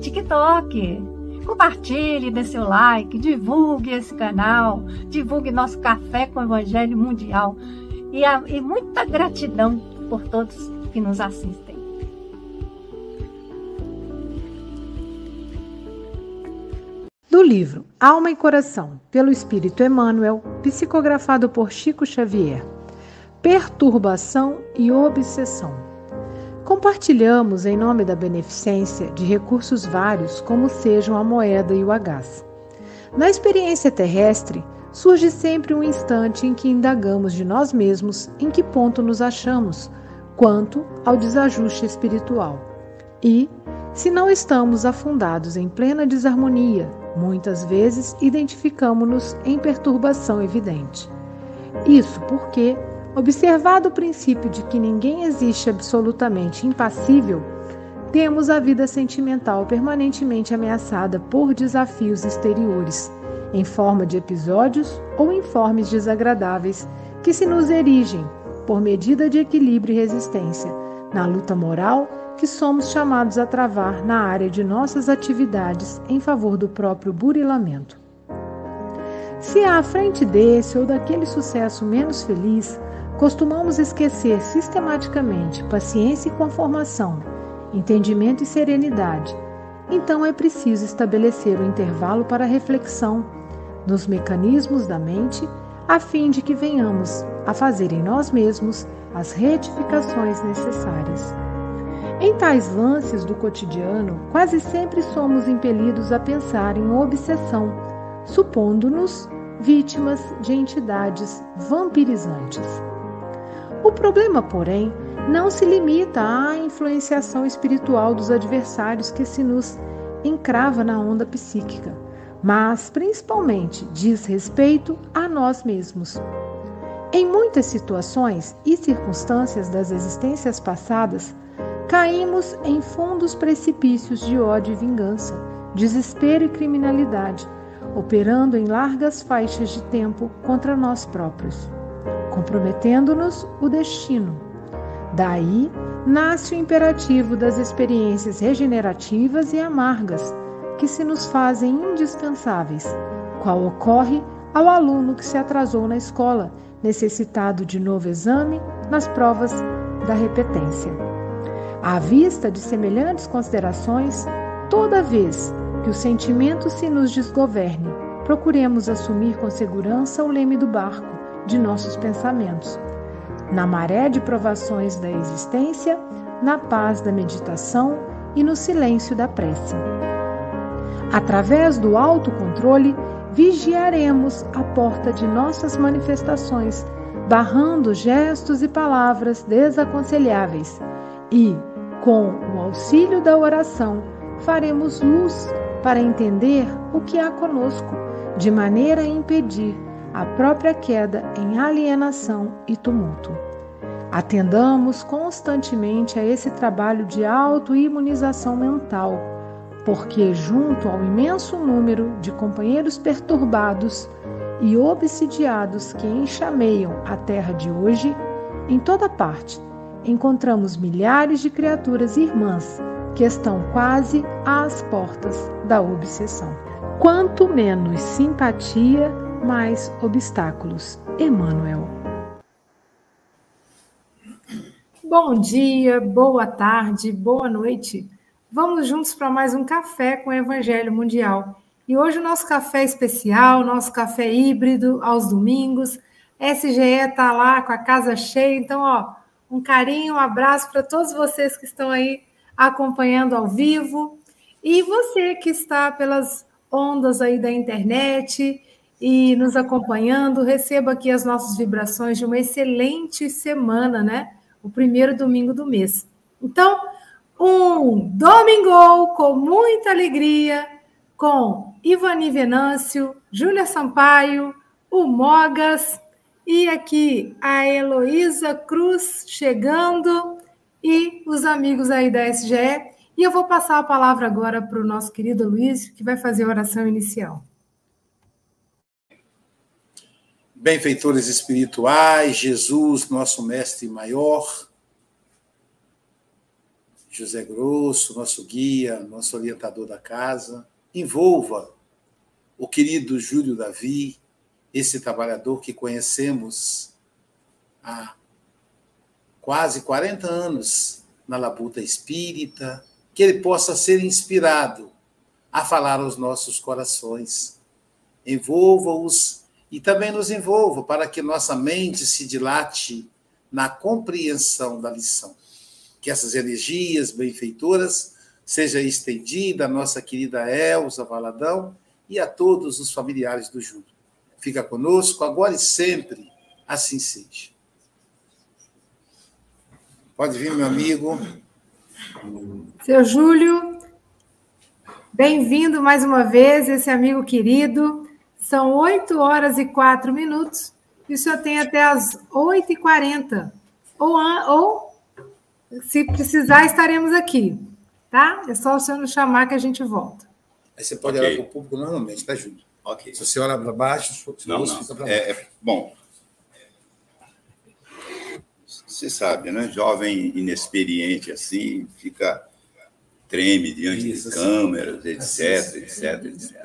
TikTok. Compartilhe, dê seu like, divulgue esse canal, divulgue nosso Café com o Evangelho Mundial. E, a, e muita gratidão por todos que nos assistem. Do livro Alma e Coração, pelo Espírito Emmanuel, psicografado por Chico Xavier. Perturbação e obsessão. Compartilhamos, em nome da beneficência, de recursos vários, como sejam a moeda e o agás. Na experiência terrestre, surge sempre um instante em que indagamos de nós mesmos em que ponto nos achamos quanto ao desajuste espiritual. E, se não estamos afundados em plena desarmonia, muitas vezes identificamos-nos em perturbação evidente. Isso porque, observado o princípio de que ninguém existe absolutamente impassível, temos a vida sentimental permanentemente ameaçada por desafios exteriores, em forma de episódios ou informes desagradáveis que se nos erigem, por medida de equilíbrio e resistência, na luta moral que somos chamados a travar na área de nossas atividades em favor do próprio burilamento. Se à frente desse ou daquele sucesso menos feliz, costumamos esquecer sistematicamente paciência e conformação, entendimento e serenidade, então é preciso estabelecer o um intervalo para reflexão nos mecanismos da mente, a fim de que venhamos a fazer em nós mesmos as retificações necessárias. Em tais lances do cotidiano, quase sempre somos impelidos a pensar em obsessão, supondo-nos vítimas de entidades vampirizantes. O problema, porém, não se limita à influenciação espiritual dos adversários que se nos encrava na onda psíquica, mas principalmente diz respeito a nós mesmos. Em muitas situações e circunstâncias das existências passadas, caímos em fundos precipícios de ódio e vingança, desespero e criminalidade, operando em largas faixas de tempo contra nós próprios, comprometendo-nos o destino. Daí nasce o imperativo das experiências regenerativas e amargas que se nos fazem indispensáveis, qual ocorre ao aluno que se atrasou na escola, necessitado de novo exame nas provas da repetência. À vista de semelhantes considerações, toda vez que o sentimento se nos desgoverne, procuremos assumir com segurança o leme do barco de nossos pensamentos. Na maré de provações da existência, na paz da meditação e no silêncio da prece. Através do autocontrole, vigiaremos a porta de nossas manifestações, barrando gestos e palavras desaconselháveis e, com o auxílio da oração, faremos luz para entender o que há conosco, de maneira a impedir a própria queda em alienação e tumulto. Atendamos constantemente a esse trabalho de autoimunização mental, porque, junto ao imenso número de companheiros perturbados e obsidiados que enxameiam a terra de hoje, em toda parte encontramos milhares de criaturas irmãs que estão quase às portas da obsessão. Quanto menos simpatia, mais obstáculos. Emmanuel. Bom dia, boa tarde, boa noite. Vamos juntos para mais um café com o Evangelho Mundial. E hoje o nosso café especial, nosso café híbrido aos domingos. SGE está lá com a casa cheia, então, ó, um carinho, um abraço para todos vocês que estão aí acompanhando ao vivo e você que está pelas ondas aí da internet e nos acompanhando, receba aqui as nossas vibrações de uma excelente semana, né? O primeiro domingo do mês. Então, um domingo com muita alegria, com Ivani Venâncio, Júlia Sampaio, o Mogas e aqui a Heloísa Cruz chegando e os amigos aí da SGE. E eu vou passar a palavra agora para o nosso querido Luiz, que vai fazer a oração inicial. Benfeitores espirituais, Jesus, nosso mestre maior, José Grosso, nosso guia, nosso orientador da casa, envolva o querido Júlio Davi, esse trabalhador que conhecemos há quase 40 anos na labuta espírita, que ele possa ser inspirado a falar aos nossos corações. Envolva-os e também nos envolva para que nossa mente se dilate na compreensão da lição. Que essas energias benfeitoras seja estendida à nossa querida Elza Valadão e a todos os familiares do Júlio. Fica conosco agora e sempre, assim seja. Pode vir, meu amigo. Seu Júlio, bem-vindo mais uma vez, esse amigo querido. São 8 horas e 4 minutos e o senhor tem até as 8h40. Ou, ou, se precisar, estaremos aqui. Tá? É só o senhor nos chamar que a gente volta. Aí você pode okay. olhar para o público normalmente, tá, Júlio? Ok. Se você olha para baixo, não, não. fica para baixo. É, é, bom, você sabe, né? Jovem inexperiente assim, fica treme diante Isso, de câmeras, etc, etc, etc.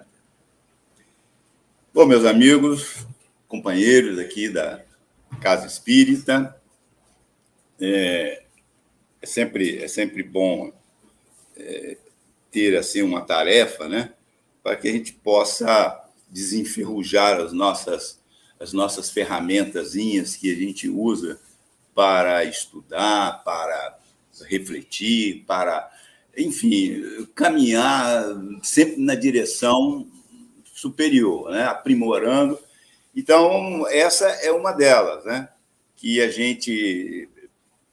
Bom, meus amigos, companheiros aqui da Casa Espírita, é, é sempre, é sempre bom é, ter assim uma tarefa, né, para que a gente possa desenferrujar as nossas as nossas ferramentazinhas que a gente usa para estudar, para refletir, para, enfim, caminhar sempre na direção superior, né? aprimorando. Então, essa é uma delas, né? que a gente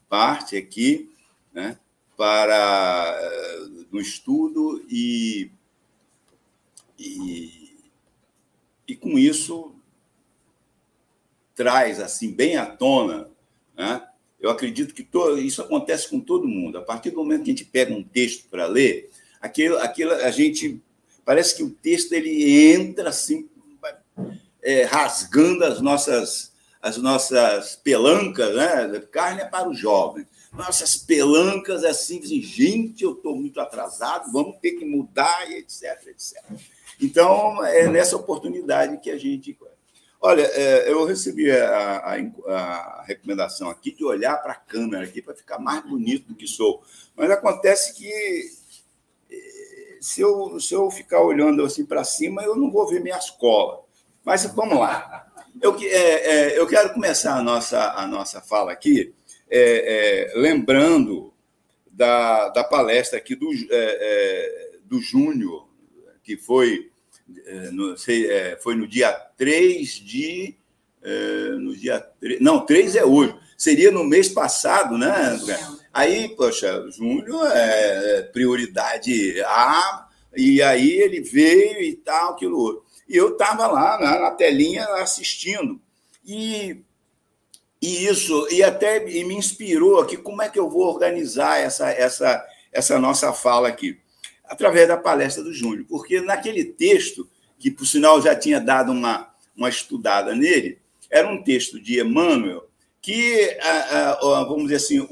parte aqui né? para no estudo e, e, e com isso traz assim bem à tona, né? Eu acredito que todo, isso acontece com todo mundo. A partir do momento que a gente pega um texto para ler, aquilo, aquilo a gente parece que o texto ele entra assim é, rasgando as nossas as nossas pelancas, né? Carne é para o jovem nossas pelancas assim, assim gente, eu estou muito atrasado, vamos ter que mudar, e etc, etc. Então, é nessa oportunidade que a gente. Olha, é, eu recebi a, a, a recomendação aqui de olhar para a câmera aqui para ficar mais bonito do que sou. Mas acontece que é, se eu, se eu ficar olhando assim para cima, eu não vou ver minhas colas. Mas vamos lá. Eu, é, é, eu quero começar a nossa, a nossa fala aqui é, é, lembrando da, da palestra aqui do, é, é do Júnior, que foi no, sei, foi no dia 3 de. no dia 3, não, 3 é hoje. Seria no mês passado, né, Aí, poxa, Júnior é prioridade A, e aí ele veio e tal, aquilo outro. E eu estava lá na, na telinha assistindo. E e isso, e até e me inspirou aqui como é que eu vou organizar essa, essa, essa nossa fala aqui. Através da palestra do Júnior. Porque naquele texto, que por sinal já tinha dado uma, uma estudada nele, era um texto de Emmanuel, que, vamos dizer assim,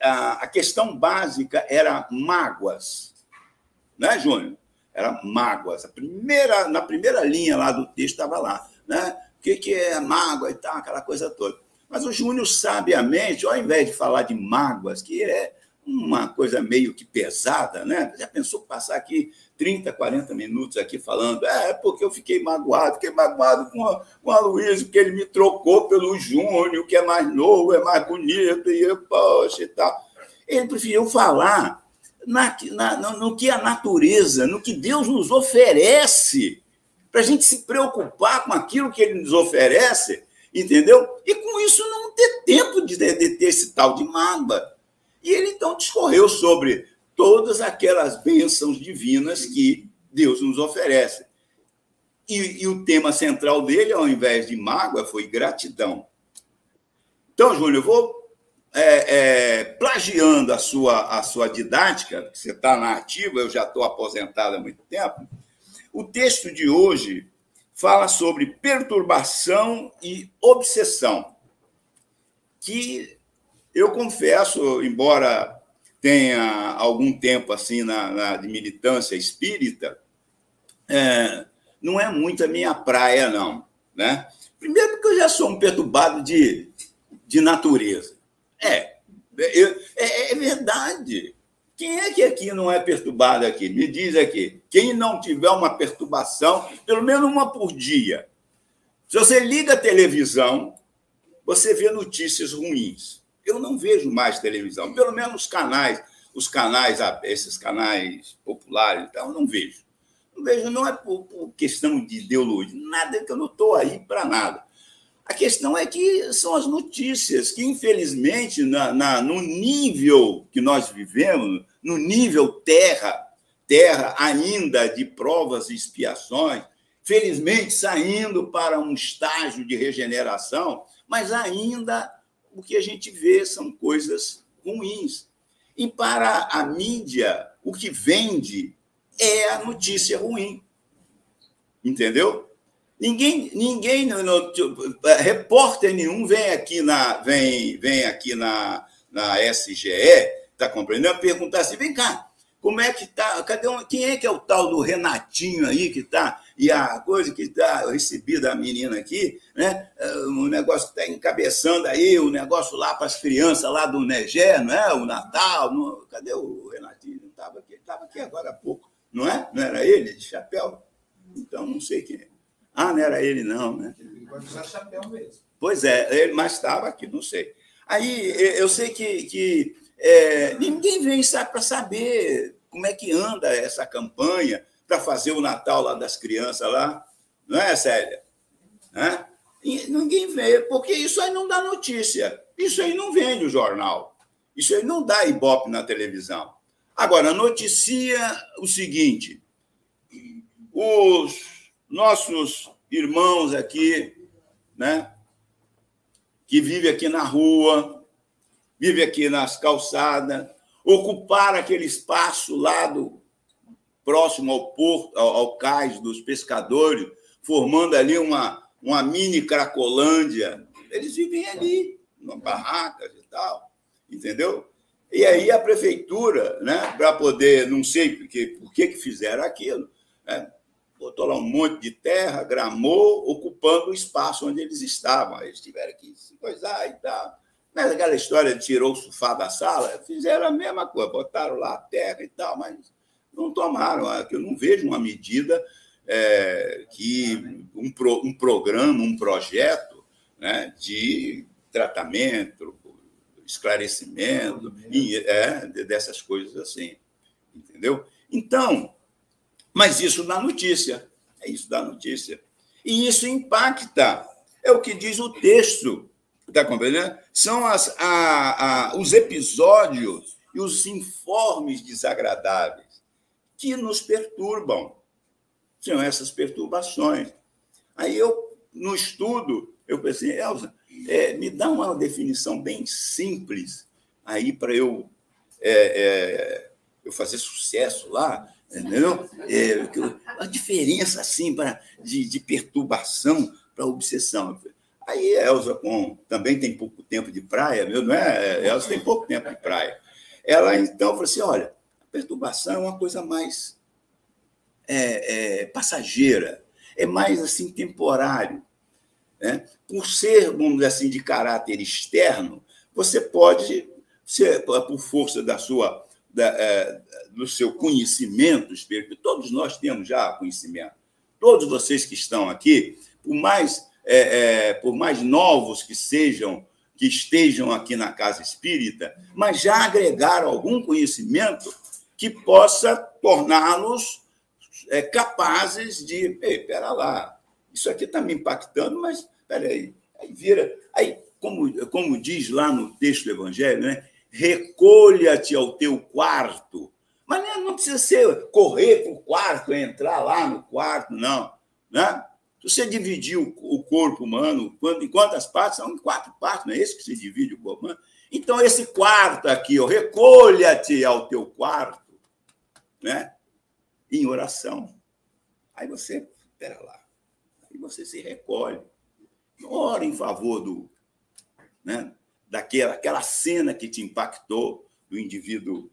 a questão básica era mágoas. Né, Júnior? Era mágoas. A primeira, na primeira linha lá do texto estava lá. Né? O que, que é mágoa e tal, aquela coisa toda. Mas o Júnior, sabiamente, ao invés de falar de mágoas, que é uma coisa meio que pesada, né? Já pensou passar aqui 30, 40 minutos aqui falando, é, é porque eu fiquei magoado, fiquei magoado com a, com a Luísa, porque ele me trocou pelo Júnior, que é mais novo, é mais bonito, e eu, poxa e tal. Ele preferiu falar na, na, no que a natureza, no que Deus nos oferece, para a gente se preocupar com aquilo que ele nos oferece entendeu? E com isso não ter tempo de, de ter esse tal de mágoa. E ele então discorreu sobre todas aquelas bênçãos divinas que Deus nos oferece. E, e, o tema central dele, ao invés de mágoa, foi gratidão. Então, Júlio, eu vou é, é, plagiando a sua, a sua didática, você está na ativa, eu já estou aposentado há muito tempo. O texto de hoje fala sobre perturbação e obsessão, que eu confesso, embora tenha algum tempo assim na, na militância espírita, é, não é muito a minha praia, não. Né? Primeiro, porque eu já sou um perturbado de, de natureza. É, é, é, é verdade. Quem é que aqui não é perturbado aqui? Me diz aqui. Quem não tiver uma perturbação, pelo menos uma por dia. Se você liga a televisão, você vê notícias ruins. Eu não vejo mais televisão, pelo menos os canais, os canais, esses canais populares, então eu não vejo. Não vejo, não é por, por questão de ideologia, nada que eu não estou aí para nada. A questão é que são as notícias que, infelizmente, na, na, no nível que nós vivemos, no nível terra, terra ainda de provas e expiações, felizmente saindo para um estágio de regeneração, mas ainda o que a gente vê são coisas ruins. E para a mídia, o que vende é a notícia ruim. Entendeu? Ninguém, ninguém no, no, repórter nenhum vem aqui na vem, vem aqui na, na SGE, tá compreendendo? Perguntar assim, vem cá, como é que tá? Cadê um, quem é que é o tal do Renatinho aí que tá e a coisa que tá recebida a menina aqui, né? O negócio está encabeçando aí, o negócio lá para as crianças lá do Negé, não é? O Natal, não, cadê o Renatinho? Não estava aqui, estava aqui agora há pouco, não é? Não era ele de chapéu? Então não sei quem é. Ah, não era ele, não, né? Ele pode usar chapéu mesmo. Pois é, ele, mas estava aqui, não sei. Aí eu sei que, que é, ninguém vem para saber como é que anda essa campanha para fazer o Natal lá das crianças lá. Não é, Célia? Né? Ninguém vê, porque isso aí não dá notícia. Isso aí não vende o jornal. Isso aí não dá ibope na televisão. Agora, noticia o seguinte: os nossos irmãos aqui, né, que vivem aqui na rua, vivem aqui nas calçadas, ocupar aquele espaço lá do próximo ao porto, ao, ao cais dos pescadores, formando ali uma, uma mini Cracolândia. Eles vivem ali, em barracas e tal, entendeu? E aí a prefeitura, né, para poder, não sei por que, por que fizeram aquilo, né, botou lá um monte de terra, gramou, ocupando o espaço onde eles estavam. Eles tiveram que se coisar e tal. Mas aquela história de tirou o sofá da sala, fizeram a mesma coisa, botaram lá a terra e tal, mas não tomaram. Eu não vejo uma medida é, que um, pro, um programa, um projeto né, de tratamento, esclarecimento, e, é, dessas coisas assim. Entendeu? Então, mas isso dá notícia. É isso dá notícia. E isso impacta. É o que diz o texto. Está compreendendo? São as, a, a, os episódios e os informes desagradáveis que nos perturbam. São essas perturbações. Aí eu, no estudo, eu pensei, Elza, é, me dá uma definição bem simples aí para eu, é, é, eu fazer sucesso lá Entendeu? É, a diferença assim para de, de perturbação para obsessão. Aí Elza com, também tem pouco tempo de praia, meu, não é? Elza tem pouco tempo de praia. Ela então falou assim: olha, a perturbação é uma coisa mais é, é, passageira, é mais assim temporário. Né? Por ser, vamos dizer assim, de caráter externo, você pode, ser, por força da sua da, é, do seu conhecimento espiritual, todos nós temos já conhecimento. Todos vocês que estão aqui, por mais, é, é, por mais novos que sejam, que estejam aqui na casa espírita, mas já agregaram algum conhecimento que possa torná-los é, capazes de, ei, pera lá, isso aqui está me impactando, mas peraí, aí vira, aí como, como diz lá no texto do Evangelho, né? recolha-te ao teu quarto. Mas não precisa ser correr para o quarto, entrar lá no quarto, não. Né? Se você dividir o corpo humano em quantas partes? São quatro partes, não é esse que se divide o corpo humano? Então, esse quarto aqui, recolha-te ao teu quarto, né? em oração. Aí você, espera lá, aí você se recolhe. Ora em favor do, né, daquela aquela cena que te impactou, do indivíduo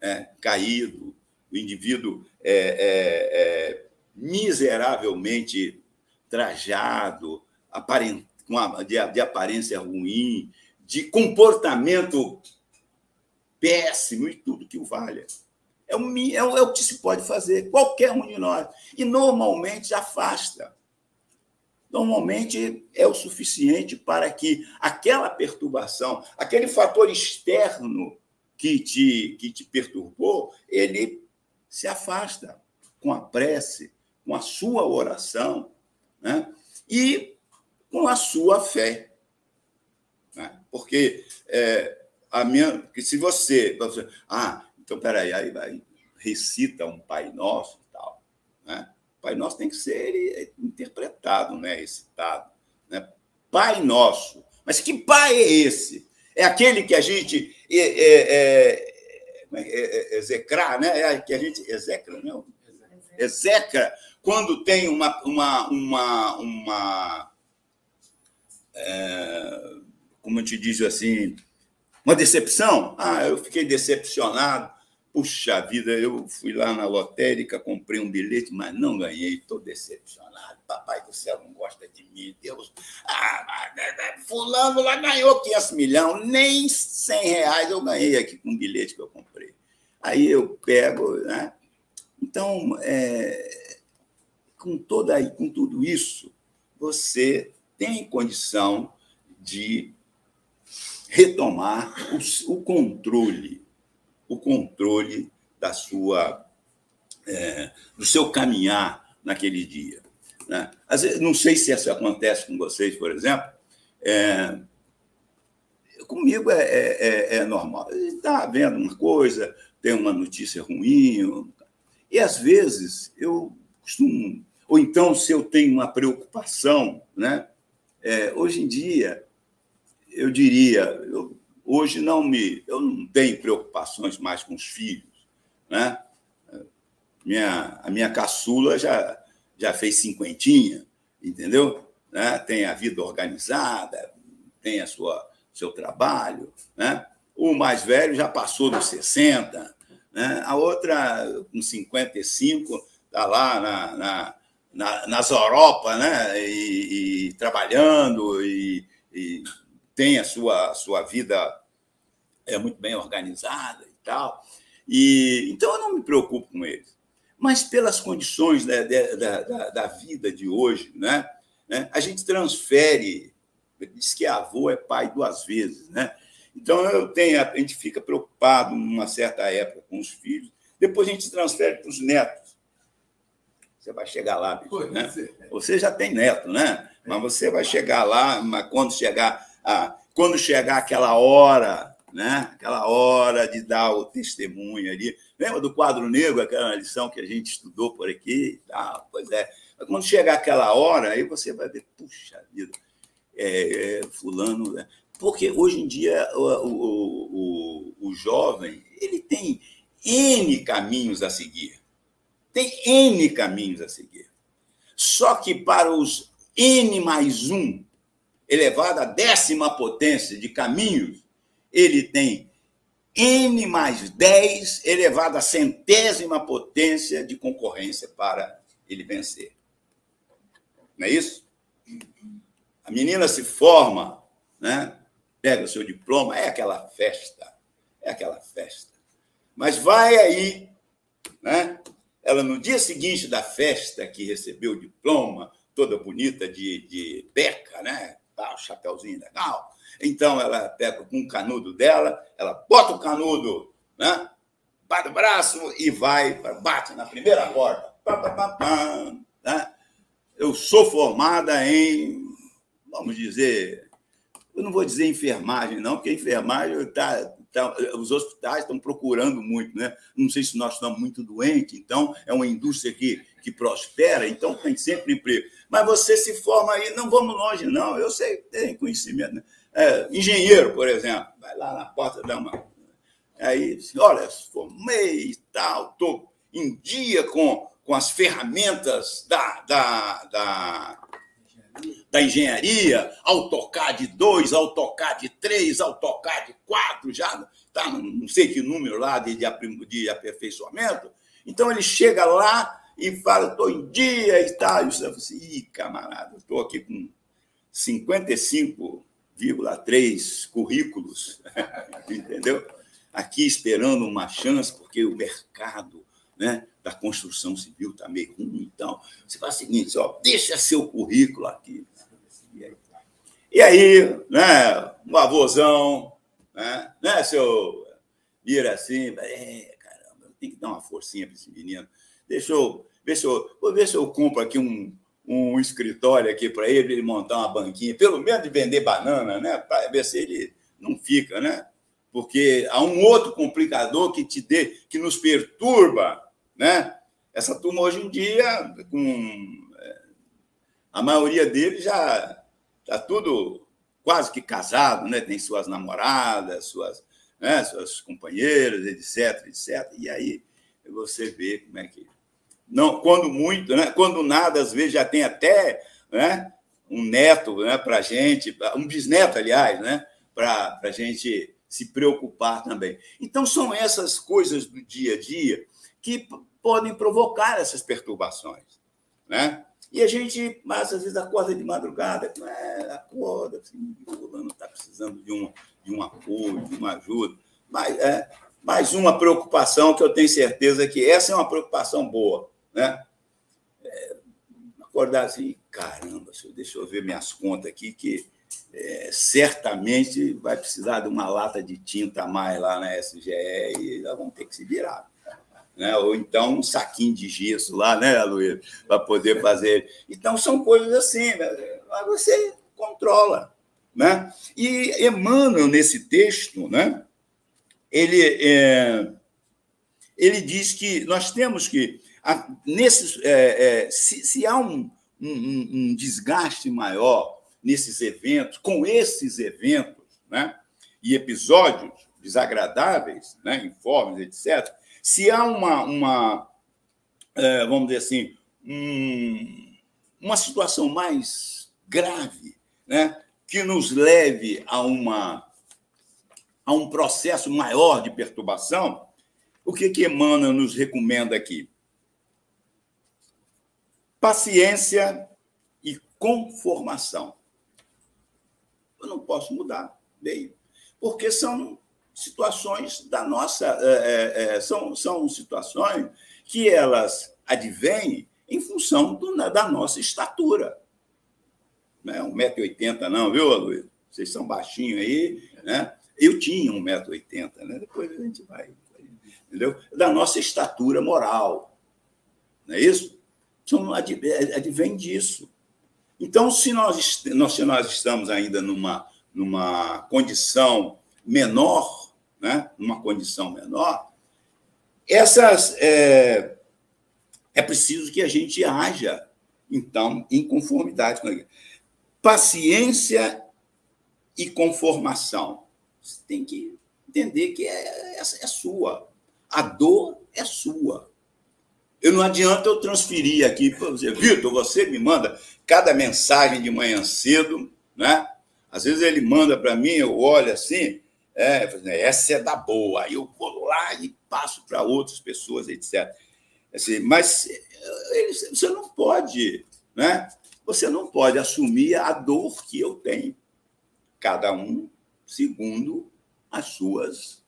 é, caído, do indivíduo é, é, é miseravelmente trajado, aparent, de, de aparência ruim, de comportamento péssimo e tudo que o valha. É o, é, é o que se pode fazer, qualquer um de nós. E normalmente afasta. Normalmente é o suficiente para que aquela perturbação, aquele fator externo que te, que te perturbou, ele se afasta com a prece, com a sua oração né? e com a sua fé. Né? Porque é, a minha, que se você, você ah, então, peraí, aí vai, recita um Pai Nosso e tal. Né? Pai Nosso tem que ser é interpretado, né? recitado. Né? Pai Nosso. Mas que Pai é esse? É aquele que a gente é, é, é, é, execrar, né? É que a gente execra, não? Execra quando tem uma, uma, uma, uma é, como eu te diz assim, uma decepção. Ah, eu fiquei decepcionado Puxa vida, eu fui lá na lotérica, comprei um bilhete, mas não ganhei, estou decepcionado. Papai do céu não gosta de mim, Deus. Ah, fulano lá ganhou 500 milhões, nem 100 reais eu ganhei aqui com o bilhete que eu comprei. Aí eu pego, né? Então, é, com, toda, com tudo isso, você tem condição de retomar o, o controle o controle da sua, é, do seu caminhar naquele dia. Né? Às vezes, não sei se isso acontece com vocês, por exemplo. É, comigo é, é, é, é normal. Está vendo uma coisa, tem uma notícia ruim, e às vezes eu costumo. Ou então, se eu tenho uma preocupação, né? É, hoje em dia, eu diria, eu Hoje não me, eu não tenho preocupações mais com os filhos, né? Minha, a minha caçula já já fez cinquentinha, entendeu? Né? Tem a vida organizada, tem a sua seu trabalho, né? O mais velho já passou dos 60, né? A outra com 55 está lá na, na, na, nas Europa, né? E, e trabalhando e, e tem a sua, sua vida é muito bem organizada e tal. E, então, eu não me preocupo com eles. Mas pelas condições da, da, da, da vida de hoje, né? né? a gente transfere, diz que avô é pai duas vezes, né? Então, eu tenho, a gente fica preocupado numa certa época com os filhos, depois a gente transfere para os netos. Você vai chegar lá, bicho, né? Você já tem neto, né? Mas você vai chegar lá, mas quando chegar a, quando chegar aquela hora, né? aquela hora de dar o testemunho ali. Lembra do quadro negro, aquela lição que a gente estudou por aqui? Ah, pois é. Mas quando chegar aquela hora, aí você vai ver, puxa vida, é, é, fulano. Né? Porque hoje em dia o, o, o, o jovem ele tem N caminhos a seguir. Tem N caminhos a seguir. Só que para os N mais um, elevado à décima potência de caminhos, ele tem N mais 10 elevado à centésima potência de concorrência para ele vencer. Não é isso? A menina se forma, né? pega o seu diploma, é aquela festa, é aquela festa. Mas vai aí, né? ela no dia seguinte da festa que recebeu o diploma, toda bonita de, de beca, né? Tá, chapéuzinho legal. Então ela pega com o canudo dela, ela bota o canudo, né? bate o braço e vai, bate na primeira porta. né? Eu sou formada em, vamos dizer, eu não vou dizer enfermagem, não, porque enfermagem está tá, os hospitais estão procurando muito, né? Não sei se nós estamos muito doentes, então é uma indústria que, que prospera, então tem sempre emprego. Mas você se forma aí, não vamos longe, não. Eu sei, tem conhecimento. Né? É, engenheiro, por exemplo, vai lá na porta da uma. Aí, olha, formei e tal, estou em dia com, com as ferramentas da, da, da, da engenharia, AutoCAD 2, AutoCAD 3, AutoCAD 4, já está não sei que número lá de, de, aperfeiçoamento. Então ele chega lá e fala, estou em dia e tal. E você fala assim, Ih, camarada, estou aqui com 55,3 currículos, entendeu? Aqui esperando uma chance, porque o mercado né, da construção civil está meio ruim. Então, você faz o seguinte, ó, deixa seu currículo aqui. E aí, né, um avôzão, né, né seu vira assim, é, caramba, tem que dar uma forcinha para esse menino. Deixa eu, ver se eu, vou ver se eu compro aqui um, um escritório aqui para ele, ele montar uma banquinha, pelo menos de vender banana, né, para ver se ele não fica, né? Porque há um outro complicador que te dê, que nos perturba, né? Essa turma hoje em dia, com é, a maioria deles já está tudo quase que casado, né? Tem suas namoradas, suas, né? suas companheiras, etc, etc. E aí você vê como é que não, quando muito, né? Quando nada, às vezes já tem até, né? Um neto, né? Para gente, um bisneto, aliás, né? Para a gente se preocupar também. Então são essas coisas do dia a dia que podem provocar essas perturbações, né? E a gente, mas às vezes acorda de madrugada, é, acorda, assim, fulano está precisando de um, de um apoio, de uma ajuda. Mas é mais uma preocupação que eu tenho certeza que essa é uma preocupação boa, né? É, acordar assim, caramba, deixa eu ver minhas contas aqui, que é, certamente vai precisar de uma lata de tinta a mais lá na SGE e já vão ter que se virar né? ou então um saquinho de gesso lá, né, Luiz, para poder fazer. Então, são coisas assim, né? mas você controla. Né? E Emmanuel, nesse texto, né, ele, é, ele diz que nós temos que, nesses, é, é, se, se, há um, um, um desgaste maior nesses eventos, com esses eventos, né, e episódios desagradáveis, né, informes, etc., se há uma, uma é, vamos dizer assim, um, uma situação mais grave, né, que nos leve a, uma, a um processo maior de perturbação, o que, que Emmanuel nos recomenda aqui? Paciência e conformação. Eu não posso mudar, bem, porque são situações da nossa. É, é, é, são, são situações que elas advêm em função do, da nossa estatura. Não é 1,80m, não, viu, Luiz? Vocês são baixinhos aí, né? Eu tinha 1,80m, né? Depois a gente vai. Entendeu? Da nossa estatura moral. Não é isso? São, advém disso. Então, se nós, se nós estamos ainda numa, numa condição menor né, numa condição menor, essas é, é preciso que a gente haja, então, em conformidade com a Paciência e conformação. Você tem que entender que é, é, é sua. A dor é sua. Eu não adianta eu transferir aqui para você, Vitor, você me manda cada mensagem de manhã cedo, né? Às vezes ele manda para mim, eu olho assim, é, essa é da boa. Aí eu vou lá e passo para outras pessoas, etc. Assim, mas você não pode, né? Você não pode assumir a dor que eu tenho. Cada um segundo as suas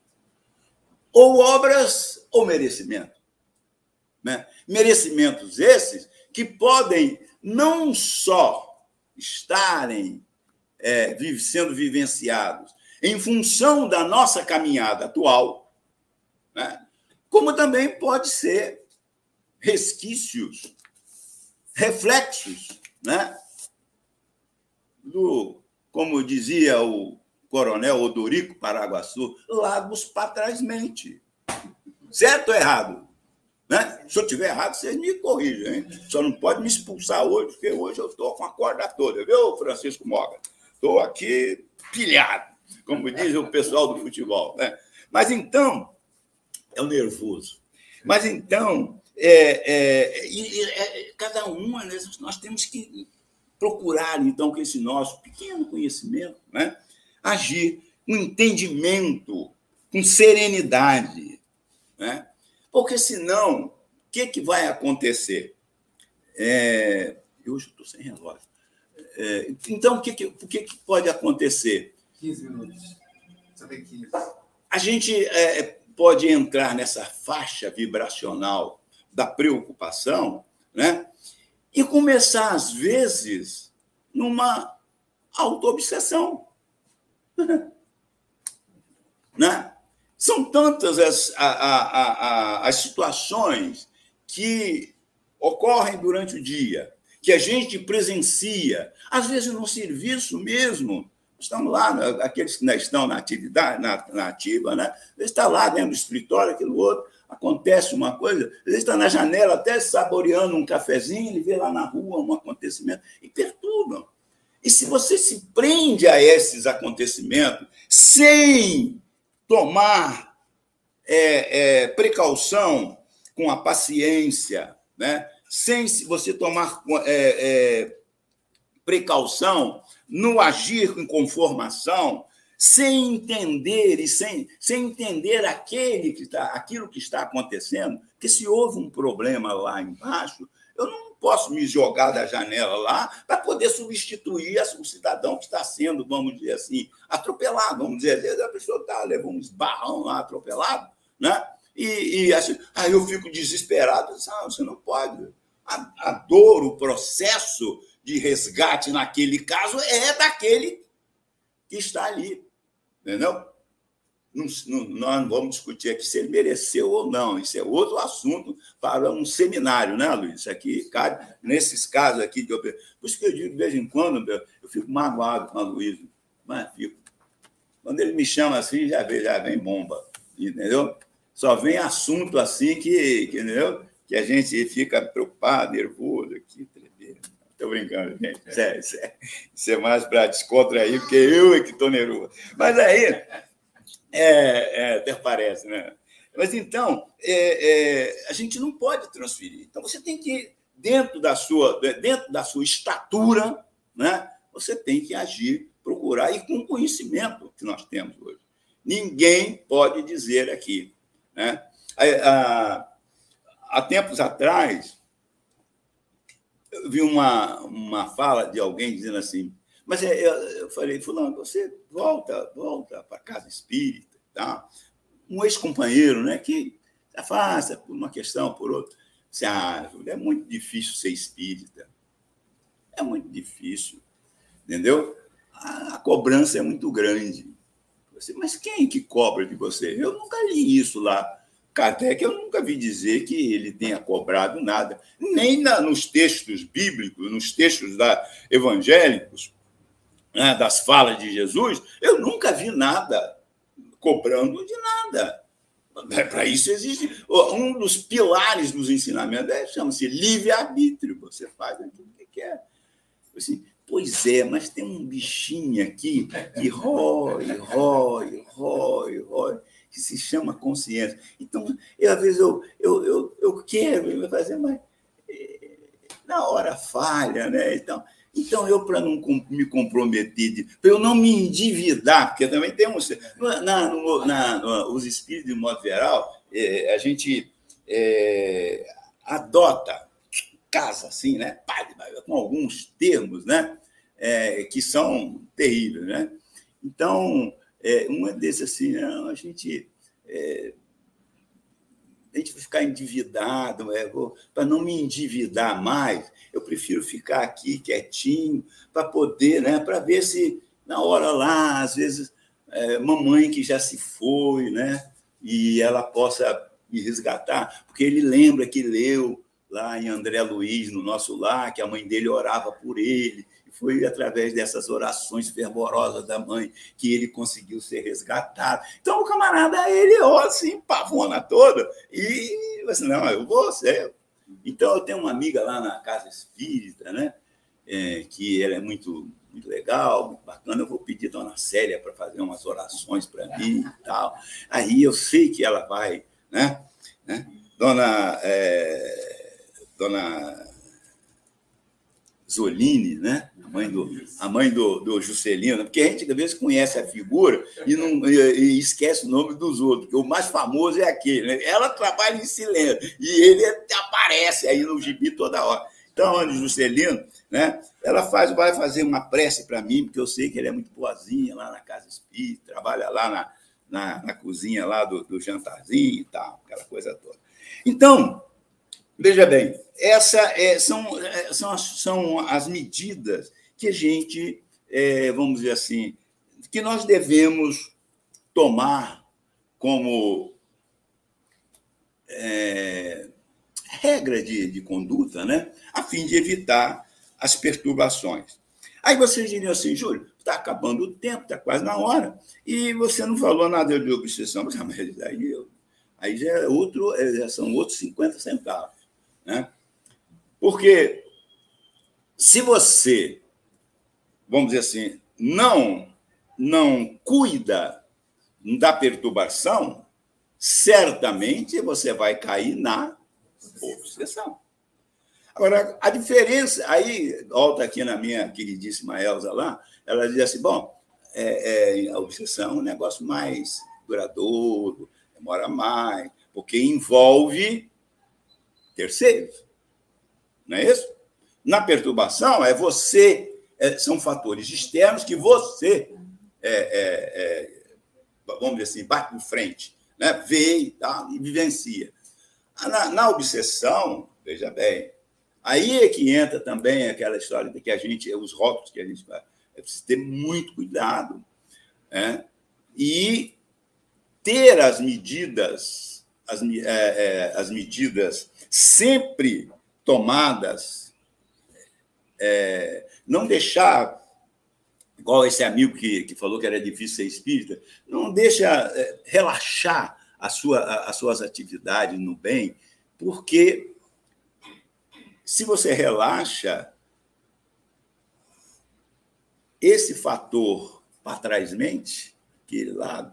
ou obras ou merecimento. Né? Merecimentos esses que podem não só estarem é, sendo vivenciados em função da nossa caminhada atual, né? como também pode ser resquícios, reflexos, né? do, como dizia o, Coronel Odorico Paraguaçu, Lagos para trás. Certo ou errado? Né? Se eu tiver errado, vocês me corrigem, hein? Só não pode me expulsar hoje, porque hoje eu estou com a corda toda, viu, Francisco Moga? Estou aqui pilhado, como diz o pessoal do futebol. Né? Mas então, é o nervoso. Mas então, é, é, é, cada uma, né, nós temos que procurar, então, com esse nosso pequeno conhecimento, né, agir com entendimento, com serenidade. Né? Porque senão, o que, que vai acontecer? É... Hoje eu estou sem relógio. É... Então, o que, que, o que, que pode acontecer? 15 minutos. Você tem 15. A gente é, pode entrar nessa faixa vibracional da preocupação né? e começar, às vezes, numa autoobsessão. né? São tantas as, a, a, a, as situações que ocorrem durante o dia, que a gente presencia, às vezes no serviço mesmo. Estamos lá, aqueles que estão na atividade, na, na ativa, né? Está lá dentro do escritório, aquilo outro, acontece uma coisa, ele está na janela até saboreando um cafezinho, ele vê lá na rua um acontecimento e perturbam. E se você se prende a esses acontecimentos sem tomar é, é, precaução com a paciência, né? sem você tomar é, é, precaução no agir com conformação, sem entender e sem, sem entender aquele que está, aquilo que está acontecendo, que se houve um problema lá embaixo, eu não posso me jogar da janela lá para poder substituir o cidadão que está sendo, vamos dizer assim, atropelado. Vamos dizer, às vezes a pessoa está levando um esbarrão lá atropelado, né? E, e assim, aí eu fico desesperado. Ah, você não pode. A, a dor, o processo de resgate naquele caso é daquele que está ali. Entendeu? Não, não, nós não vamos discutir aqui se ele mereceu ou não. Isso é outro assunto para um seminário, né, Luiz? Isso aqui cabe nesses casos aqui. Por isso que eu digo, de vez em quando, eu fico magoado com a Luísa. Mas fico. Quando ele me chama assim, já vem, já vem bomba. Entendeu? Só vem assunto assim que, que, entendeu? que a gente fica preocupado, nervoso aqui, Estou brincando, gente. Isso é, isso é, isso é mais para descontrair, porque eu é que estou nervoso. Mas aí, é, é, até parece, né? Mas então, é, é, a gente não pode transferir. Então, você tem que, dentro da sua, dentro da sua estatura, né, você tem que agir, procurar, e com o conhecimento que nós temos hoje. Ninguém pode dizer aqui. Né? Há, há tempos atrás, eu vi uma, uma fala de alguém dizendo assim, mas é, eu, eu falei, fulano, você volta, volta para casa espírita, tá? Um ex-companheiro, né, que afasta por uma questão, por outra. Você, ah, é muito difícil ser espírita. É muito difícil, entendeu? A, a cobrança é muito grande. Você, mas quem que cobra de você? Eu nunca li isso lá. Kardec, eu nunca vi dizer que ele tenha cobrado nada, nem na, nos textos bíblicos, nos textos da, evangélicos, né, das falas de Jesus, eu nunca vi nada cobrando de nada. É, Para isso existe um dos pilares dos ensinamentos, é, chama-se livre-arbítrio. Você faz aquilo que quer. Assim, pois é, mas tem um bichinho aqui que rói, rói, rói, rói, que se chama consciência. Então, eu, às vezes eu, eu, eu, eu quero fazer, mas eh, na hora falha, né? Então, então, eu, para não me comprometer, para eu não me endividar, porque também temos. Na, na, os espíritos, de modo geral, é, a gente é, adota casa, assim, né? Com alguns termos, né? É, que são terríveis, né? Então, é, um é desse assim, não, a gente a gente ficar endividado, é, para não me endividar mais, eu prefiro ficar aqui quietinho para poder, né, para ver se na hora lá, às vezes, é, mamãe que já se foi, né, e ela possa me resgatar, porque ele lembra que leu lá em André Luiz, no nosso lar, que a mãe dele orava por ele, foi através dessas orações fervorosas da mãe que ele conseguiu ser resgatado. Então, o camarada, ele, ó, assim, pavona toda, e assim, não, eu vou ser. Então, eu tenho uma amiga lá na Casa Espírita, né? É, que ela é muito, muito legal, muito bacana. Eu vou pedir a dona Célia para fazer umas orações para mim e tal. Aí eu sei que ela vai, né? né? Dona. É, dona Zolini, né? A mãe do, a mãe do, do Juscelino, porque a gente às vezes conhece a figura e, não, e, e esquece o nome dos outros, o mais famoso é aquele. Né? Ela trabalha em silêncio e ele aparece aí no gibi toda hora. Então, a Juscelino, né? Ela faz, vai fazer uma prece para mim, porque eu sei que ele é muito boazinha lá na casa espírita, trabalha lá na, na, na cozinha lá do, do jantarzinho e tal, aquela coisa toda. Então, Veja bem, essa é, são, é, são, as, são as medidas que a gente, é, vamos dizer assim, que nós devemos tomar como é, regra de, de conduta, né? a fim de evitar as perturbações. Aí vocês diriam assim, Júlio, está acabando o tempo, está quase na hora, e você não falou nada de obsessão, mas aí, aí já, é outro, é, já são outros 50 centavos. Né? Porque se você, vamos dizer assim, não, não cuida da perturbação, certamente você vai cair na obsessão. Agora, a diferença, aí, volta aqui na minha queridíssima Elza lá, ela diz assim: bom, é, é, a obsessão é um negócio mais duradouro, demora mais, porque envolve terceiros. Não é isso? Na perturbação, é você, é, são fatores externos que você, é, é, é vamos dizer assim, bate de frente, né? vê e, tal, e vivencia. Na, na, obsessão, veja bem, aí é que entra também aquela história de que a gente, os rótulos que a gente faz, é preciso ter muito cuidado né? e ter as medidas, as, é, é, as medidas sempre tomadas, é, não deixar, igual esse amigo que, que falou que era difícil ser espírita, não deixa é, relaxar a sua, as suas atividades no bem, porque se você relaxa, esse fator para trás mente, aquele lado,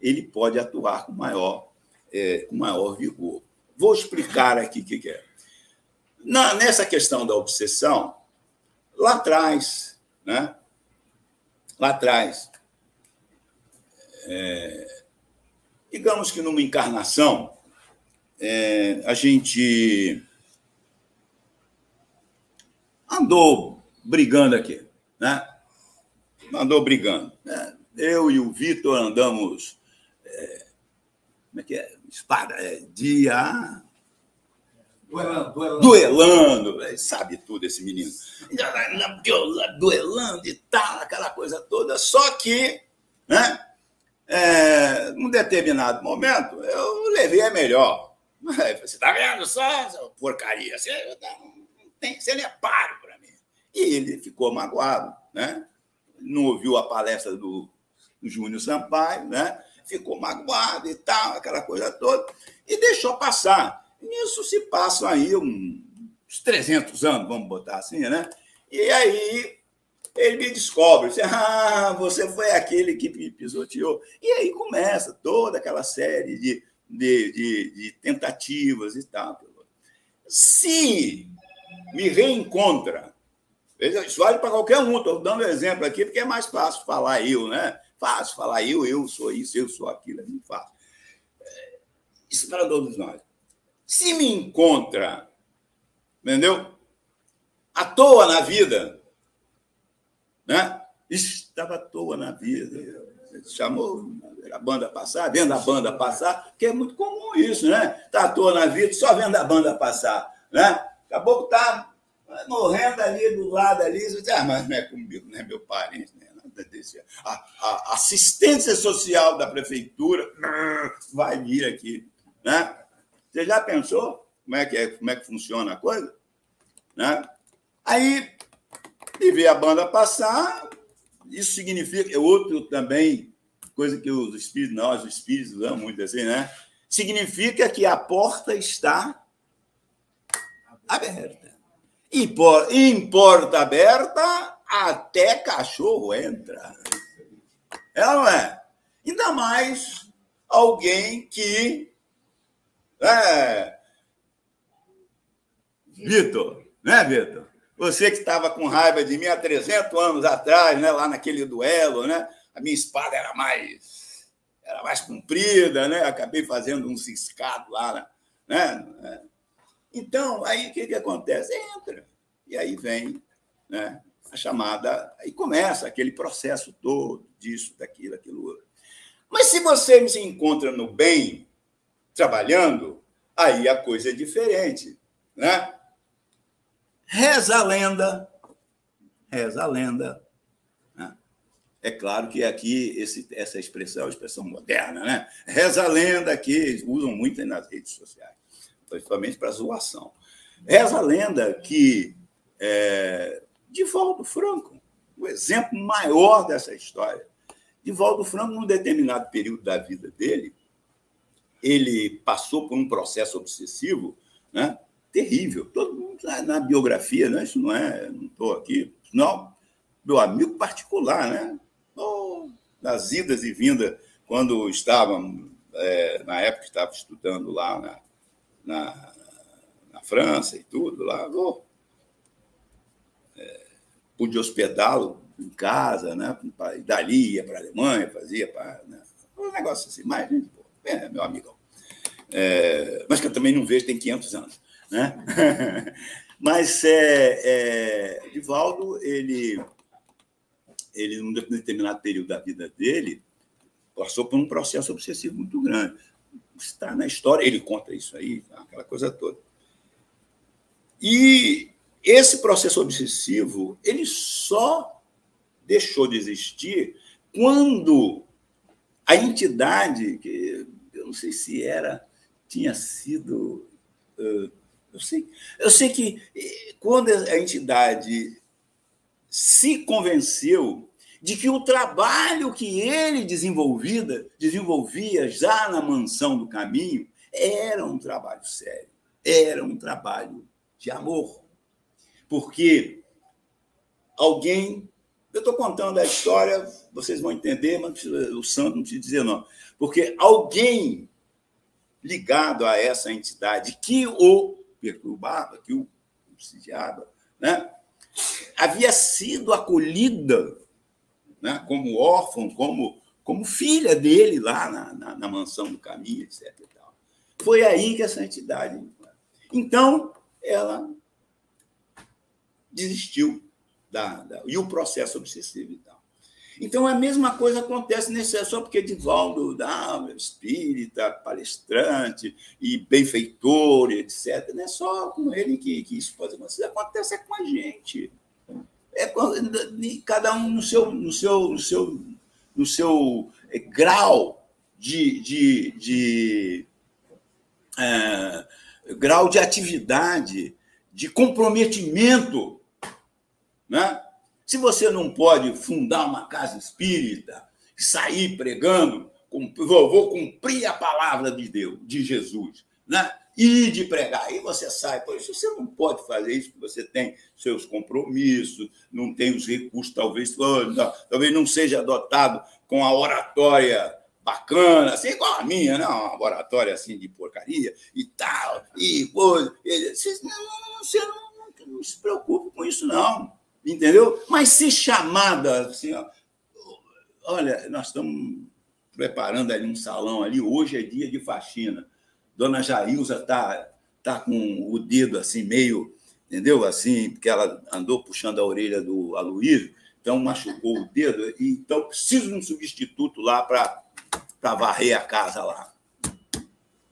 ele pode atuar com maior, é, com maior vigor. Vou explicar aqui o que, é. Na, nessa questão da obsessão, lá atrás, né? lá atrás, é, digamos que numa encarnação, é, a gente andou brigando aqui, né? Andou brigando. Né? Eu e o Vitor andamos. É, como é que é? espada, é, dia. Duelando, duelando. Duelando, sabe tudo esse menino. Duelando e tal, aquela coisa toda. Só que, né, é, num determinado momento, eu levei a melhor. Você está vendo só, porcaria? Você, não tem, você é paro para mim. E ele ficou magoado, né? Não ouviu a palestra do, do Júnior Sampaio, né? ficou magoado e tal, aquela coisa toda, e deixou passar. Isso se passam aí uns 300 anos, vamos botar assim, né? E aí ele me descobre, assim, ah, você foi aquele que me pisoteou. E aí começa toda aquela série de, de, de, de tentativas e tal. Se me reencontra, isso vale para qualquer um, estou dando exemplo aqui porque é mais fácil falar eu, né? Fácil falar eu, eu sou isso, eu sou aquilo, é muito fácil. Isso para todos nós. Se me encontra, entendeu? À toa na vida, né? Estava à toa na vida. Chamou a banda passar, vendo a banda passar, que é muito comum isso, né? Está à toa na vida, só vendo a banda passar, né? Acabou que está morrendo ali do lado ali, você diz, ah, mas não é comigo, não é meu parente, né? a, a assistência social da prefeitura vai vir aqui. Né? Você já pensou como é que, é, como é que funciona a coisa? Né? Aí e ver a banda passar, isso significa. É outro também, coisa que os espíritos, nós, os espíritos, usamos muito assim, né? Significa que a porta está aberta. E por, em porta aberta, até cachorro entra. Ela não é? Ainda mais alguém que. É, Vitor, né, Vitor? Você que estava com raiva de mim há 300 anos atrás, né, lá naquele duelo, né? A minha espada era mais era mais comprida, né? Acabei fazendo um ciscado lá, né? Então, aí o que, que acontece? Entra. E aí vem né, a chamada, aí começa aquele processo todo disso, daquilo, aquilo outro. Mas se você se encontra no bem, trabalhando, aí a coisa é diferente. Né? Reza a lenda, reza a lenda. Né? É claro que aqui esse, essa expressão é uma expressão moderna, né? Reza a lenda que usam muito nas redes sociais, principalmente para zoação. Reza a lenda que é, Divaldo Franco, o exemplo maior dessa história. Divaldo Franco, num determinado período da vida dele, ele passou por um processo obsessivo, né? terrível. Todo mundo na biografia, né? Isso não é, não estou aqui, não. Meu amigo particular, né? Nas idas e vindas, quando estava, é, na época estava estudando lá na, na, na França e tudo, lá, oh, é, pude hospedá-lo em casa, né? Dali ia para a Alemanha, fazia para, né? um negócio assim, mais, é, meu amigão. É, mas que eu também não vejo, tem 500 anos. Né? Mas é, é, Divaldo, ele, ele, num determinado período da vida dele, passou por um processo obsessivo muito grande. Está na história, ele conta isso aí, aquela coisa toda. E esse processo obsessivo, ele só deixou de existir quando a entidade, que eu não sei se era, tinha sido eu sei, eu sei que eh, quando a entidade se convenceu de que o trabalho que ele desenvolvia, desenvolvia já na mansão do caminho era um trabalho sério, era um trabalho de amor. Porque alguém. Eu estou contando a história, vocês vão entender, mas o santo não precisa dizer não. Porque alguém ligado a essa entidade que o perturbava, que o obsidiava, né? havia sido acolhida né? como órfão, como, como filha dele lá na, na, na mansão do caminho, etc. Foi aí que essa entidade. Então, ela desistiu da, da, e o processo obsessivo e tal. Então, a mesma coisa acontece nesse. Só porque Divaldo, ah, espírita, palestrante e benfeitor, etc. Não é só com ele que, que isso pode acontecer. Acontece com a gente. É cada um no seu, no seu, no seu, no seu é, grau de, de, de é, grau de atividade, de comprometimento, né? Se você não pode fundar uma casa espírita, sair pregando, vou cumprir a palavra de Deus, de Jesus, né? e de pregar. Aí você sai, por isso você não pode fazer isso, porque você tem seus compromissos, não tem os recursos, talvez, talvez não seja adotado com a oratória bacana, assim, igual a minha, né? uma oratória assim de porcaria e tal, e pô, você, não, não, não se preocupe com isso, não entendeu? Mas se chamada, assim, ó, olha, nós estamos preparando ali um salão ali, hoje é dia de faxina. Dona Jailza está tá com o dedo assim, meio, entendeu? Assim, porque ela andou puxando a orelha do Aloysio, então machucou o dedo, e então preciso de um substituto lá para varrer a casa lá.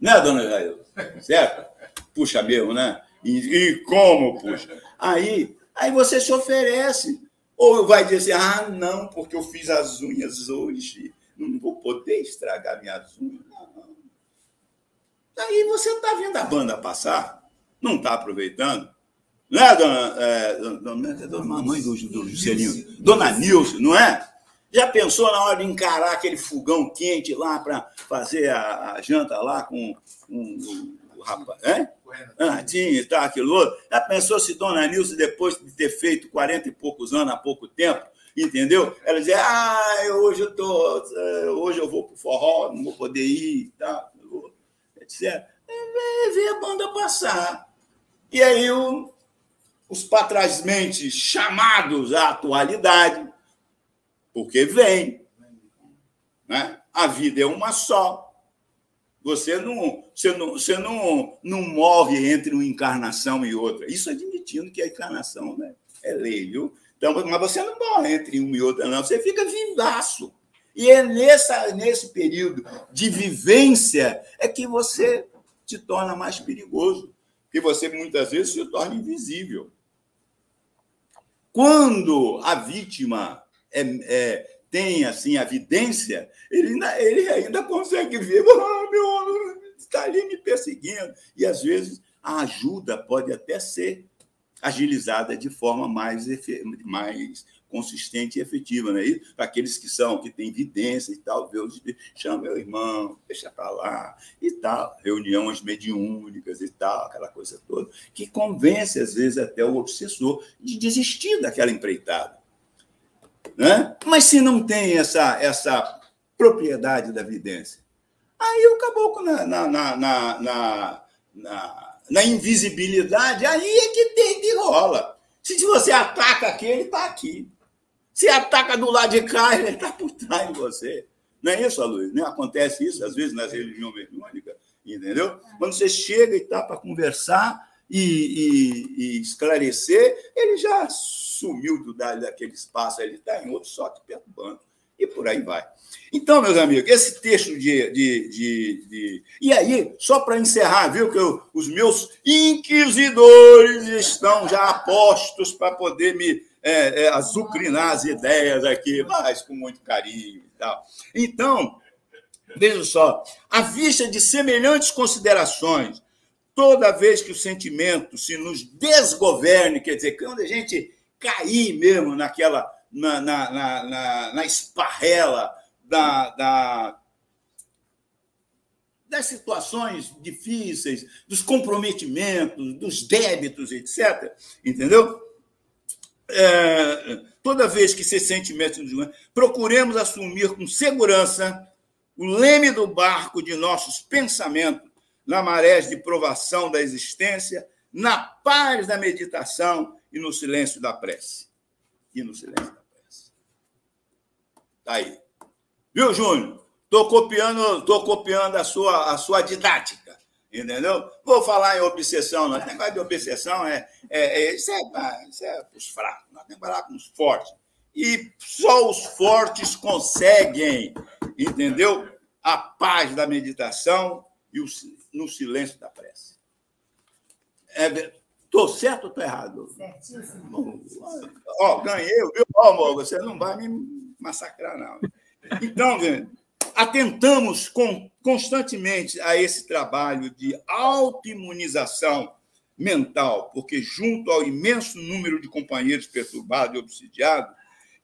Né, dona Jailza? Certo? Puxa mesmo, né? E, e como puxa? Aí Aí você se oferece. Ou vai dizer ah, não, porque eu fiz as unhas hoje, não vou poder estragar minhas unhas. Não. Aí você está vendo a banda passar, não está aproveitando. Não é, dona, é, dona, é dona mamãe do, do Juscelino? Dona Nilce, não é? Já pensou na hora de encarar aquele fogão quente lá para fazer a, a, janta lá com, com rapaz? É? Ah, tinha, tá, aquilo outro. Já pensou se Dona Nilce, depois de ter feito 40 e poucos anos há pouco tempo, entendeu? Ela dizia, ah, hoje eu tô, hoje eu vou pro forró, não vou poder ir, tá, etc. Ver a banda passar. E aí o, os patrasmentes chamados à atualidade, porque vem. Né? A vida é uma só. Você não, você não, você não, não morre entre uma encarnação e outra. Isso admitindo que a encarnação né, é lei, viu? Então, mas você não morre entre uma e outra, não. Você fica vivaço. E é nessa, nesse período de vivência é que você te torna mais perigoso. Que você muitas vezes se torna invisível. Quando a vítima é, é, tem assim a vidência, ele ainda, ele ainda consegue ver, ah, meu está ali me perseguindo. E às vezes a ajuda pode até ser agilizada de forma mais, mais consistente e efetiva, né? Para aqueles que são, que têm evidência e tal, Deus chama meu irmão, deixa para lá e tal, reuniões mediúnicas e tal, aquela coisa toda, que convence às vezes até o obsessor de desistir daquela empreitada. Né? Mas se não tem essa, essa propriedade da evidência, aí o caboclo na, na, na, na, invisibilidade, aí é que tem que rola. Se você ataca aqui, ele está aqui. Se ataca do lado de cá, ele está por trás de você. Não é isso, Luiz? Não acontece isso, às vezes, nas religiões mediúnicas, entendeu? Quando você chega e está para conversar e, e, e, esclarecer, ele já sumiu do daquele espaço, ele está em outro só te perturbando. E por aí vai. Então, meus amigos, esse texto de. de, de, de... E aí, só para encerrar, viu, que eu, os meus inquisidores estão já apostos para poder me é, é, azucrinar as ideias aqui, mas com muito carinho e tal. Então, veja só, à vista de semelhantes considerações, toda vez que o sentimento se nos desgoverne, quer dizer, quando a gente cair mesmo naquela, na, na, na, na, na esparrela da, da, das situações difíceis, dos comprometimentos, dos débitos, etc., entendeu? é, toda vez que se sente mestre de procuremos assumir com segurança o leme do barco de nossos pensamentos na maré de provação da existência, na paz da meditação e no silêncio da prece. E no silêncio da prece. Tá aí. Viu, Júnior? Estou copiando, tô copiando a sua, a sua didática. Entendeu? Vou falar em obsessão, não. Esse negócio de obsessão é, é, é, isso, é, isso é os fracos, nós temos que falar com os fortes. E só os fortes conseguem, entendeu? A paz da meditação e o, no silêncio da prece. Estou é, certo ou estou errado? Certíssimo. Ó, ganhei, viu? Ó, você não vai me massacrar, não. Então, gente atentamos com, constantemente a esse trabalho de autoimunização mental, porque junto ao imenso número de companheiros perturbados e obsidiados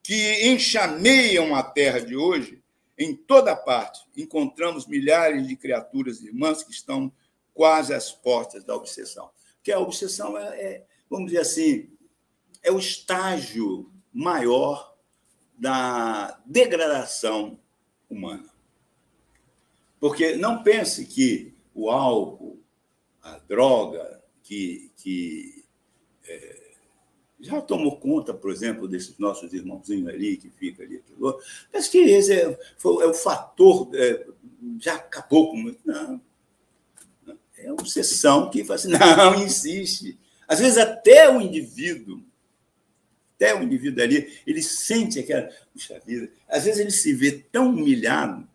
que enxameiam a terra de hoje, em toda parte encontramos milhares de criaturas irmãs que estão quase às portas da obsessão. Que a obsessão é, é vamos dizer assim, é o estágio maior da degradação humana. Porque não pense que o álcool, a droga, que, que é, já tomou conta, por exemplo, desses nossos irmãozinhos ali, que fica ali, pense que esse é, foi, é o fator, é, já acabou com. Não. É obsessão que fala assim, não, insiste. Às vezes, até o indivíduo, até o indivíduo ali, ele sente aquela. Puxa vida, às vezes ele se vê tão humilhado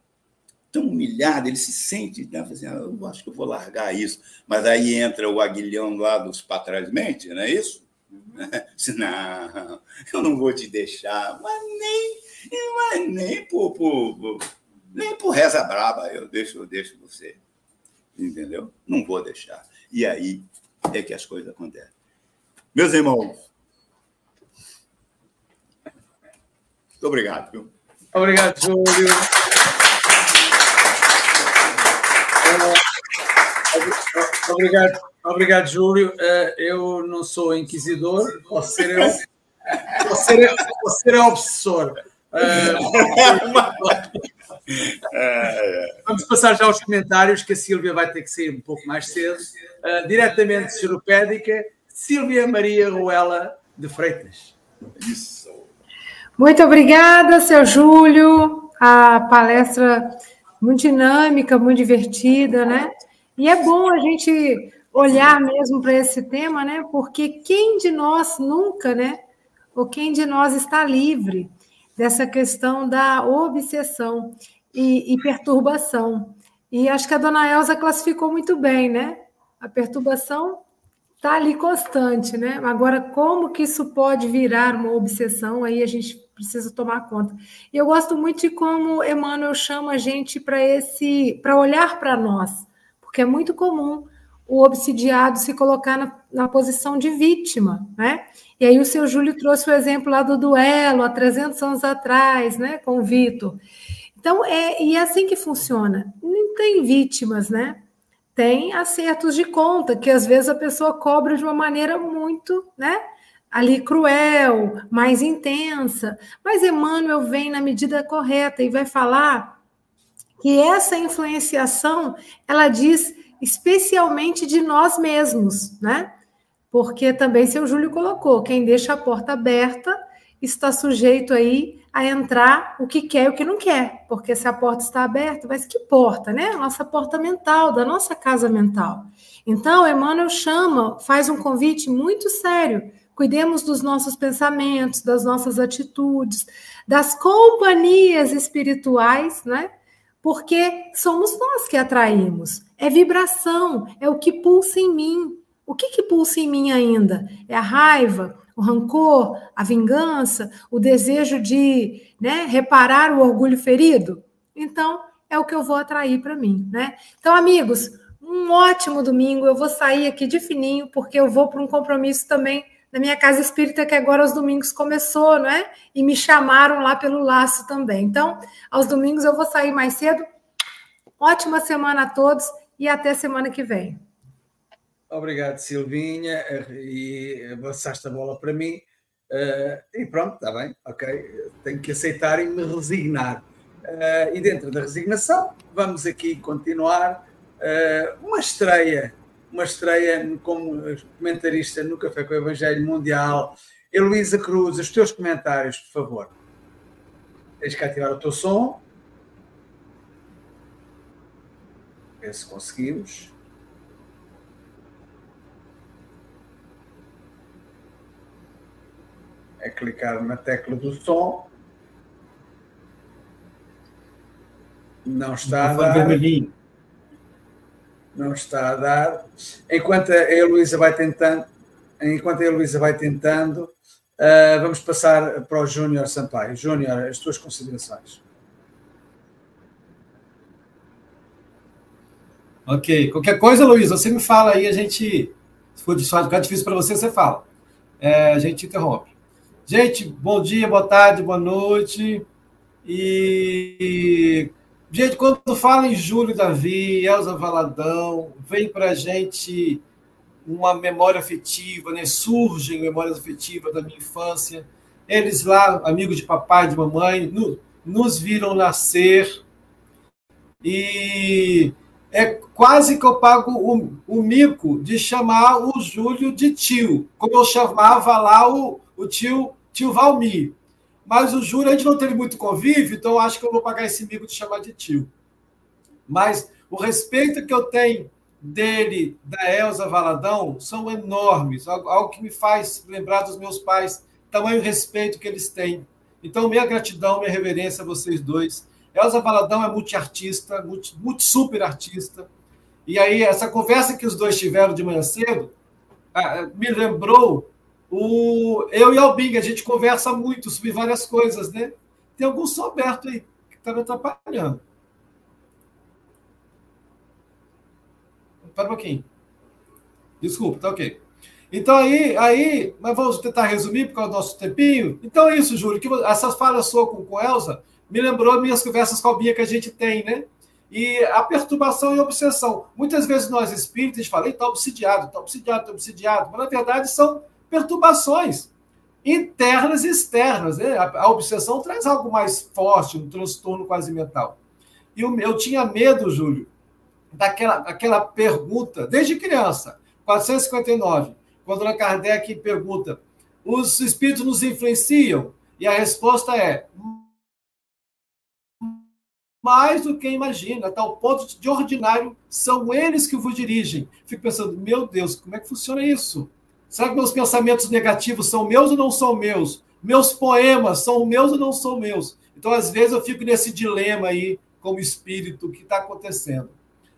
tão humilhado, ele se sente, né? assim, ah, eu acho que eu vou largar isso. Mas aí entra o aguilhão lá dos patrasmente, não é isso? Não, eu não vou te deixar, mas nem, mas nem por, por, nem por reza braba eu deixo, eu deixo você. Entendeu? Não vou deixar. E aí é que as coisas acontecem. Meus irmãos, muito obrigado. Viu? Obrigado, Júlio. Obrigado, obrigado, Júlio. Eh, eu não sou inquisidor, posso ser eu. Posso ser, eu, posso ser obsessor. Eh, vamos passar já aos comentários, que a Sílvia vai ter que sair um pouco mais cedo. Uh, diretamente de Seropédica, Sílvia Maria Ruela de Freitas. Isso. Muito obrigada, seu Júlio. A palestra muito dinâmica, muito divertida, né? E é bom a gente olhar mesmo para esse tema, né? Porque quem de nós nunca, né? Ou quem de nós está livre dessa questão da obsessão e, e perturbação? E acho que a dona Elza classificou muito bem, né? A perturbação está ali constante, né? Agora, como que isso pode virar uma obsessão? Aí a gente precisa tomar conta. E eu gosto muito de como Emmanuel chama a gente para esse, para olhar para nós porque é muito comum o obsidiado se colocar na, na, posição de vítima, né? E aí o seu Júlio trouxe o exemplo lá do duelo há 300 anos atrás, né, com o Vitor. Então, é, e é assim que funciona. Não tem vítimas, né? Tem acertos de conta, que às vezes a pessoa cobra de uma maneira muito, né? Ali cruel, mais intensa. Mas Emmanuel vem na medida correta e vai falar que essa influenciação, ela diz especialmente de nós mesmos, né? Porque também seu Júlio colocou, quem deixa a porta aberta está sujeito aí a entrar o que quer e o que não quer, porque se a porta está aberta, mas que porta, né? A nossa porta mental, da nossa casa mental. Então, Emmanuel chama, faz um convite muito sério. Cuidemos dos nossos pensamentos, das nossas atitudes, das companhias espirituais, né? Porque somos nós que atraímos. É vibração, é o que pulsa em mim. O que, que pulsa em mim ainda? É a raiva, o rancor, a vingança, o desejo de né, reparar o orgulho ferido? Então, é o que eu vou atrair para mim, né? Então, amigos, um ótimo domingo. Eu vou sair aqui de fininho, porque eu vou para um compromisso também na minha casa espírita, que agora aos domingos começou, não é? E me chamaram lá pelo laço também. Então, aos domingos eu vou sair mais cedo. Ótima semana a todos e até semana que vem. Obrigado, Silvinha. E passaste a bola para mim. Uh, e pronto, está bem, ok. Tenho que aceitar e me resignar. Uh, e dentro da resignação, vamos aqui continuar. Uh, uma estreia uma estreia como comentarista no Café com o Evangelho Mundial. Heloísa Cruz, os teus comentários, por favor. Tens que ativar o teu som. Ver se conseguimos. É clicar na tecla do som. Não está a dar. Não está a dar. Enquanto a Heloísa vai tentando, enquanto a Heloísa vai tentando, uh, vamos passar para o Júnior Sampaio. Júnior, as tuas considerações. Ok. Qualquer coisa, Luísa, você me fala aí, a gente. Se for ficar difícil para você, você fala. É, a gente interrompe. Gente, bom dia, boa tarde, boa noite. E Gente, quando fala em Júlio Davi, Elza Valadão, vem para a gente uma memória afetiva, né? surgem memórias afetivas da minha infância. Eles lá, amigos de papai, de mamãe, no, nos viram nascer. E é quase que eu pago o, o mico de chamar o Júlio de tio, como eu chamava lá o, o tio, tio Valmir. Mas o Júlio, a gente não teve muito convívio, então acho que eu vou pagar esse mico de chamar de tio. Mas o respeito que eu tenho dele, da Elza Valadão, são enormes. Algo que me faz lembrar dos meus pais, tamanho respeito que eles têm. Então, minha gratidão, minha reverência a vocês dois. Elza Valadão é multiartista, multi, multi super artista. E aí, essa conversa que os dois tiveram de manhã cedo ah, me lembrou o, eu e Albing, a gente conversa muito sobre várias coisas, né? Tem algum som aberto aí que está me atrapalhando. Para um pouquinho. Desculpa, tá ok. Então aí, aí, mas vamos tentar resumir por causa do nosso tempinho. Então é isso, Júlio, que essas falas sua com, com Elza me lembrou minhas conversas com a Bia que a gente tem, né? E a perturbação e a obsessão. Muitas vezes nós espíritas falamos, está obsidiado, está obsidiado, está obsidiado, mas na verdade são perturbações internas e externas. Né? A, a obsessão traz algo mais forte, um transtorno quase mental. E eu, eu tinha medo, Júlio, daquela aquela pergunta, desde criança, 459, quando Allan Kardec pergunta: os espíritos nos influenciam? E a resposta é: mais do que imagina, tal ponto de ordinário, são eles que vos dirigem. Fico pensando, meu Deus, como é que funciona isso? Será que meus pensamentos negativos são meus ou não são meus? Meus poemas são meus ou não são meus? Então, às vezes, eu fico nesse dilema aí, como espírito, o que está acontecendo.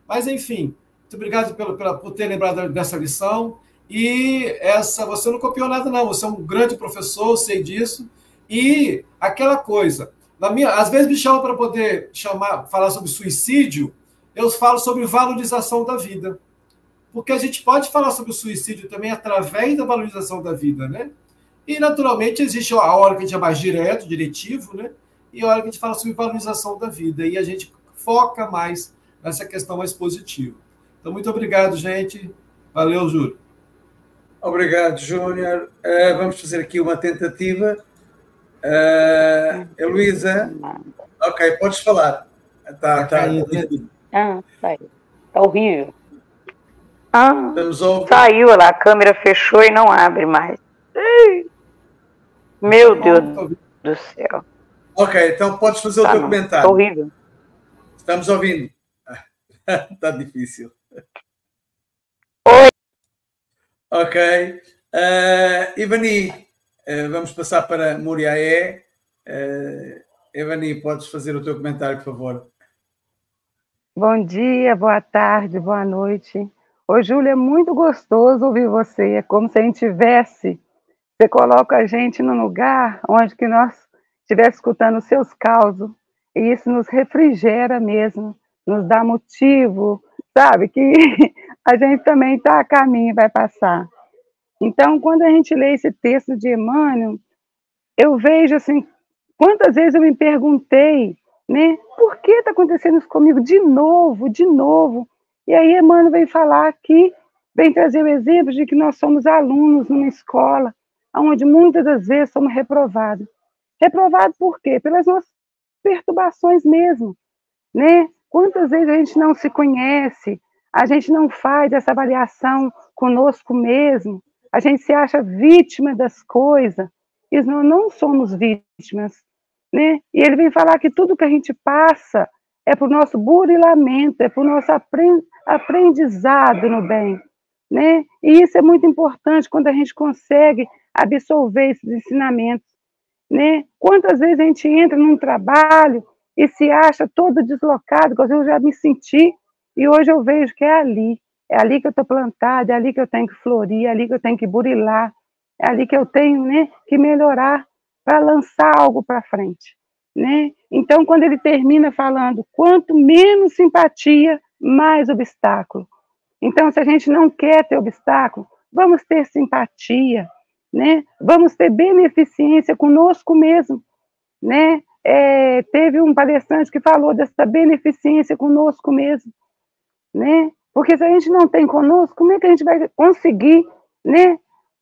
Mas, enfim, muito obrigado pelo, pela, por ter lembrado dessa lição. E essa, você não copiou nada, não. Você é um grande professor, sei disso. E aquela coisa, na minha, às vezes me chamam para poder chamar, falar sobre suicídio, eu falo sobre valorização da vida. Porque a gente pode falar sobre o suicídio também através da valorização da vida, né? E, naturalmente, existe a hora que a gente é mais direto, diretivo, né? E a hora que a gente fala sobre valorização da vida. E a gente foca mais nessa questão mais positiva. Então, muito obrigado, gente. Valeu, Júlio. Obrigado, Júnior. Uh, vamos fazer aqui uma tentativa. Uh, Heloísa, ok, podes falar. Tá, tá. Ah, saiu. Tá horrível. Ah, saiu lá, a câmera fechou e não abre mais. Meu Deus do céu. Ok, então podes fazer tá o teu não. comentário. Tá horrível. Estamos ouvindo. Está difícil. Oi. Ok. Uh, Ivani, uh, vamos passar para Muriaé. Uh, Ivani, podes fazer o teu comentário, por favor. Bom dia, boa tarde, boa noite. Ô, Júlia, é muito gostoso ouvir você. É como se a gente tivesse. Você coloca a gente num lugar onde que nós estivéssemos escutando os seus causos. E isso nos refrigera mesmo nos dá motivo, sabe? Que a gente também está a caminho e vai passar. Então, quando a gente lê esse texto de Emmanuel, eu vejo assim, quantas vezes eu me perguntei, né? Por que está acontecendo isso comigo de novo, de novo? E aí Emmanuel vem falar aqui, vem trazer o exemplo de que nós somos alunos numa escola, onde muitas das vezes somos reprovados. Reprovados por quê? Pelas nossas perturbações mesmo, né? Quantas vezes a gente não se conhece, a gente não faz essa avaliação conosco mesmo, a gente se acha vítima das coisas, e nós não somos vítimas, né? E ele vem falar que tudo que a gente passa é para o nosso burilamento, é para o nosso aprendizado no bem, né? E isso é muito importante quando a gente consegue absorver esses ensinamentos, né? Quantas vezes a gente entra num trabalho e se acha todo deslocado, porque eu já me senti, e hoje eu vejo que é ali, é ali que eu estou plantada, é ali que eu tenho que florir, é ali que eu tenho que burilar, é ali que eu tenho né, que melhorar para lançar algo para frente. Né? Então, quando ele termina falando, quanto menos simpatia, mais obstáculo. Então, se a gente não quer ter obstáculo, vamos ter simpatia, né? vamos ter beneficência conosco mesmo, né? é, teve um palestrante que falou dessa beneficência conosco mesmo, né? Porque se a gente não tem conosco, como é que a gente vai conseguir, né,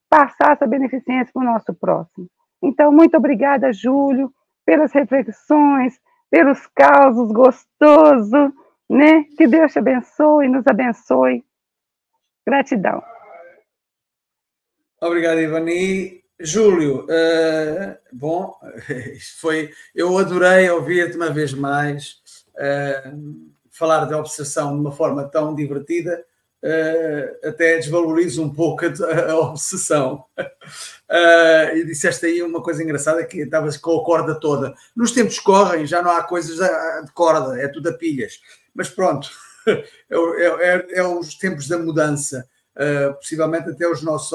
passar essa beneficência para o nosso próximo? Então, muito obrigada, Júlio, pelas reflexões, pelos causos gostosos, né? Que Deus te abençoe, nos abençoe. Gratidão. Obrigado, Ivani. Júlio, uh, bom, foi. Eu adorei ouvir-te uma vez mais uh, falar da obsessão de uma forma tão divertida, uh, até desvalorizo um pouco a, a obsessão. e disseste aí uma coisa engraçada que estavas com a corda toda. Nos tempos correm, já não há coisas de corda, é tudo a pilhas. Mas pronto, é, é, é, é os tempos da mudança. Uh, possivelmente até os nossos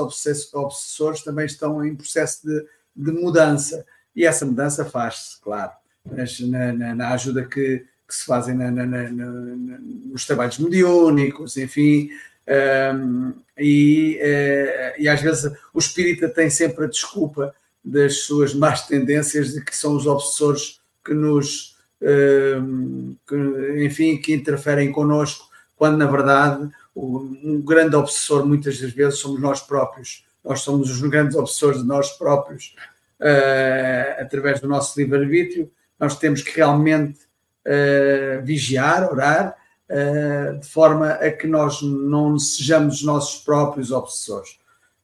obsessores também estão em processo de, de mudança. E essa mudança faz-se, claro, na, na, na ajuda que, que, se fazem na, nos trabalhos mediúnicos, enfim, Um, e, uh, e às vezes o espírita tem sempre a desculpa das suas más tendências de que são os obsessores que nos, que, enfim, que interferem connosco, quando na verdade um grande obsessor muitas das vezes somos nós próprios. Nós somos os grandes obsessores de nós próprios uh, através do nosso livre-arbítrio. Nós temos que realmente vigiar, orar, uh, de forma a que nós não sejamos os nossos próprios obsessores.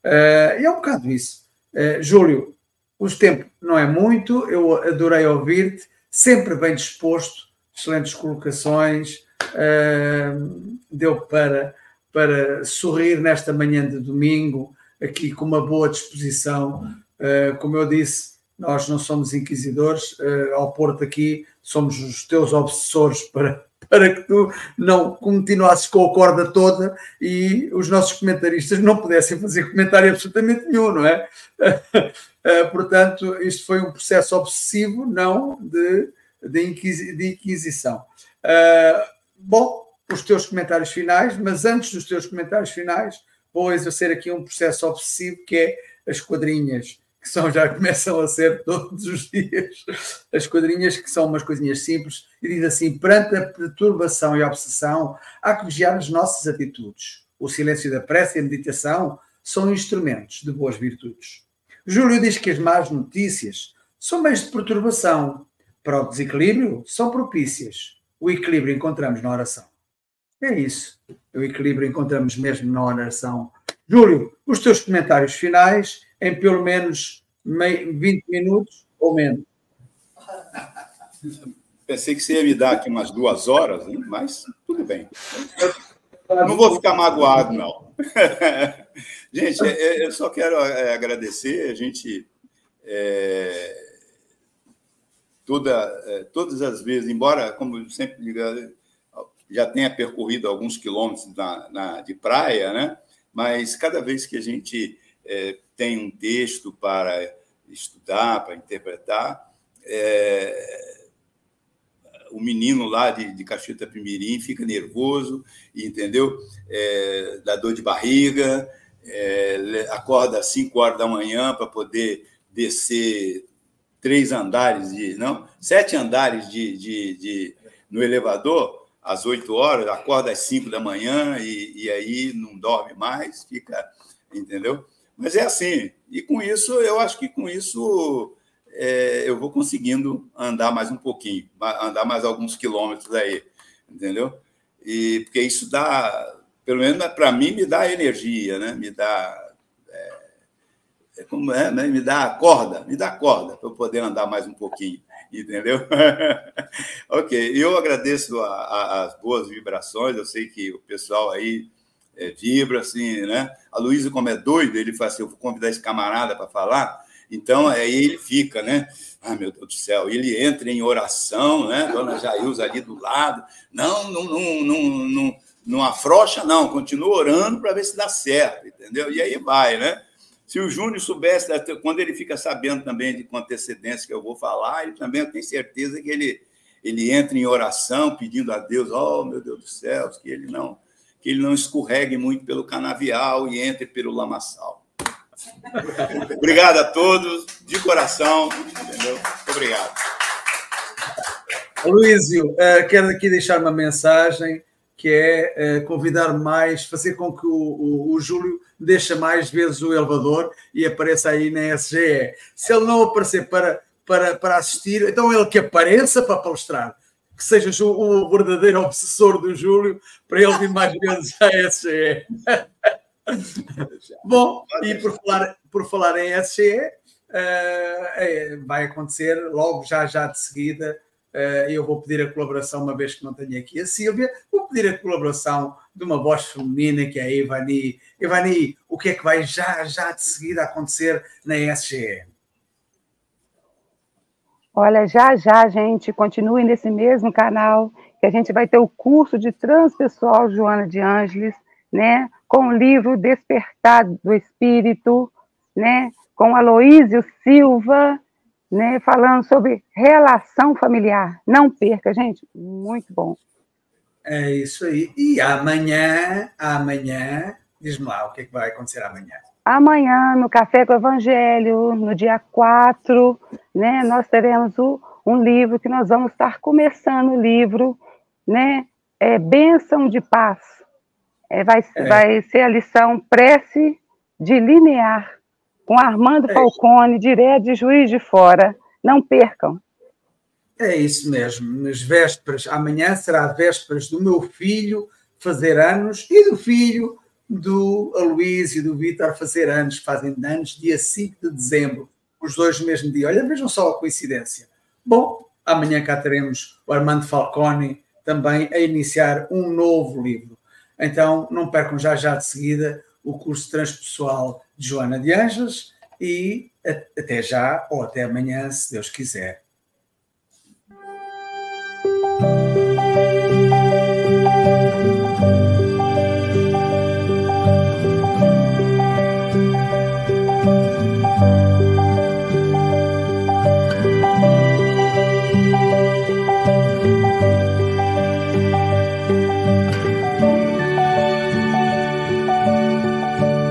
Uh, e é um bocado isso. Uh, Júlio, o tempo não é muito, eu adorei ouvir-te, sempre bem disposto, excelentes colocações, deu para, para sorrir nesta manhã de domingo, aqui com uma boa disposição. como eu disse, nós não somos inquisidores, ao Porto aqui somos os teus obsessores para, para que tu não continuasses com a corda toda e os nossos comentaristas não pudessem fazer comentário absolutamente nenhum, não é? Eh, portanto, isto foi um processo obsessivo, não de, de, inquisi, de inquisição. Uh, bom, os teus comentários finais, mas antes dos teus comentários finais, vou exercer aqui um processo obsessivo que é as quadrinhas que são, já começam a ser todos os dias as quadrinhas, que são umas coisinhas simples, e diz assim: perante a perturbação e a obsessão, há que vigiar as nossas atitudes. O silêncio da prece e a meditação são instrumentos de boas virtudes. Júlio diz que as más notícias são meios de perturbação. Para o desequilíbrio, são propícias. O equilíbrio encontramos na oração. É isso. O equilíbrio encontramos mesmo na oração. Júlio, os teus comentários finais em pelo menos 20 minutos ou menos. Pensei que você ia me dar aqui umas duas horas, hein? mas tudo bem. Não vou ficar magoado, não. gente, é, é, eu só quero é, agradecer. A gente. É, toda, todas as vezes, embora, como sempre já tenha percorrido alguns quilômetros na, na, de praia, né? mas cada vez que a gente é, tem um texto para estudar, para interpretar. É, o menino lá de, de Caxita Pimirim fica nervoso, entendeu? É, dá dor de barriga, é, acorda às 5 horas da manhã para poder descer três andares de. não, sete andares de, de, de no elevador às 8 horas, acorda às 5 da manhã e, e aí não dorme mais, fica, entendeu? Mas é assim. E com isso, eu acho que com isso é, eu vou conseguindo andar mais um pouquinho, andar mais alguns quilômetros aí, entendeu? E porque isso dá, pelo menos para mim, me dá energia, né? Me dá é, é como é, né? Me dá corda, me dá corda para eu poder andar mais um pouquinho, entendeu? ok, eu agradeço a, a, as boas vibrações. Eu sei que o pessoal aí é, vibra, assim, né? A Luísa, como é doido, ele fala assim, eu vou convidar esse camarada para falar, então aí ele fica, né? Ah, meu Deus do céu, ele entra em oração, né? Dona Jailza ali do lado, não, não, não, não, não, não afrouxa, não, continua orando para ver se dá certo, entendeu? E aí vai, né? Se o Júnior soubesse, quando ele fica sabendo também de com antecedência que eu vou falar, ele também tenho certeza que ele, ele entra em oração pedindo a Deus, oh meu Deus do céu, que ele não que ele não escorregue muito pelo canavial e entre pelo lamaçal. Obrigado a todos, de coração. Entendeu? Obrigado. Luísio, eh, quero aqui deixar uma mensagem que é eh, convidar mais, fazer com que o, o, o Júlio deixe mais vezes o elevador e apareça aí na SGE. Se ele não aparecer para, para, para assistir, então ele que apareça para palestrar que sejas o, o, verdadeiro obsessor do Júlio para ele vir mais vezes à SGE. Bom, e por falar, por falar em SGE, uh, eh, é, vai acontecer logo já já de seguida. Uh, eu vou pedir a colaboração, uma vez que não tenho aqui a Sílvia, vou pedir a colaboração de uma voz feminina que é a Ivani. Ivani, o que é que vai já já de seguida acontecer na SGE? Olha, já já, gente, continue nesse mesmo canal, que a gente vai ter o curso de transpessoal Joana de Ângeles, né? Com o livro Despertar do Espírito, né? Com Aloísio Silva, né? Falando sobre relação familiar. Não perca, gente, muito bom. É isso aí. E amanhã, amanhã, diz-me lá o que é que vai acontecer amanhã. Amanhã, no Café com o Evangelho, no dia 4, né, nós teremos o, um livro que nós vamos estar começando o livro, né? É Bênção de Paz. É, vai, é. vai ser a lição Prece de Linear, com Armando é. Falcone, direto de Juiz de Fora. Não percam. É isso mesmo, nas vésperas, amanhã será vésperas do meu filho fazer anos e do filho do Aloysio e do Vitor fazer anos, fazem anos dia 5 de dezembro, os dois no mesmo dia. Olha, vejam só a coincidência. Bom, amanhã cá teremos o Armando Falcone também a iniciar um novo livro. Então, não percam já já de seguida o curso transpessoal de Joana de Anjos e até já ou até amanhã, se Deus quiser.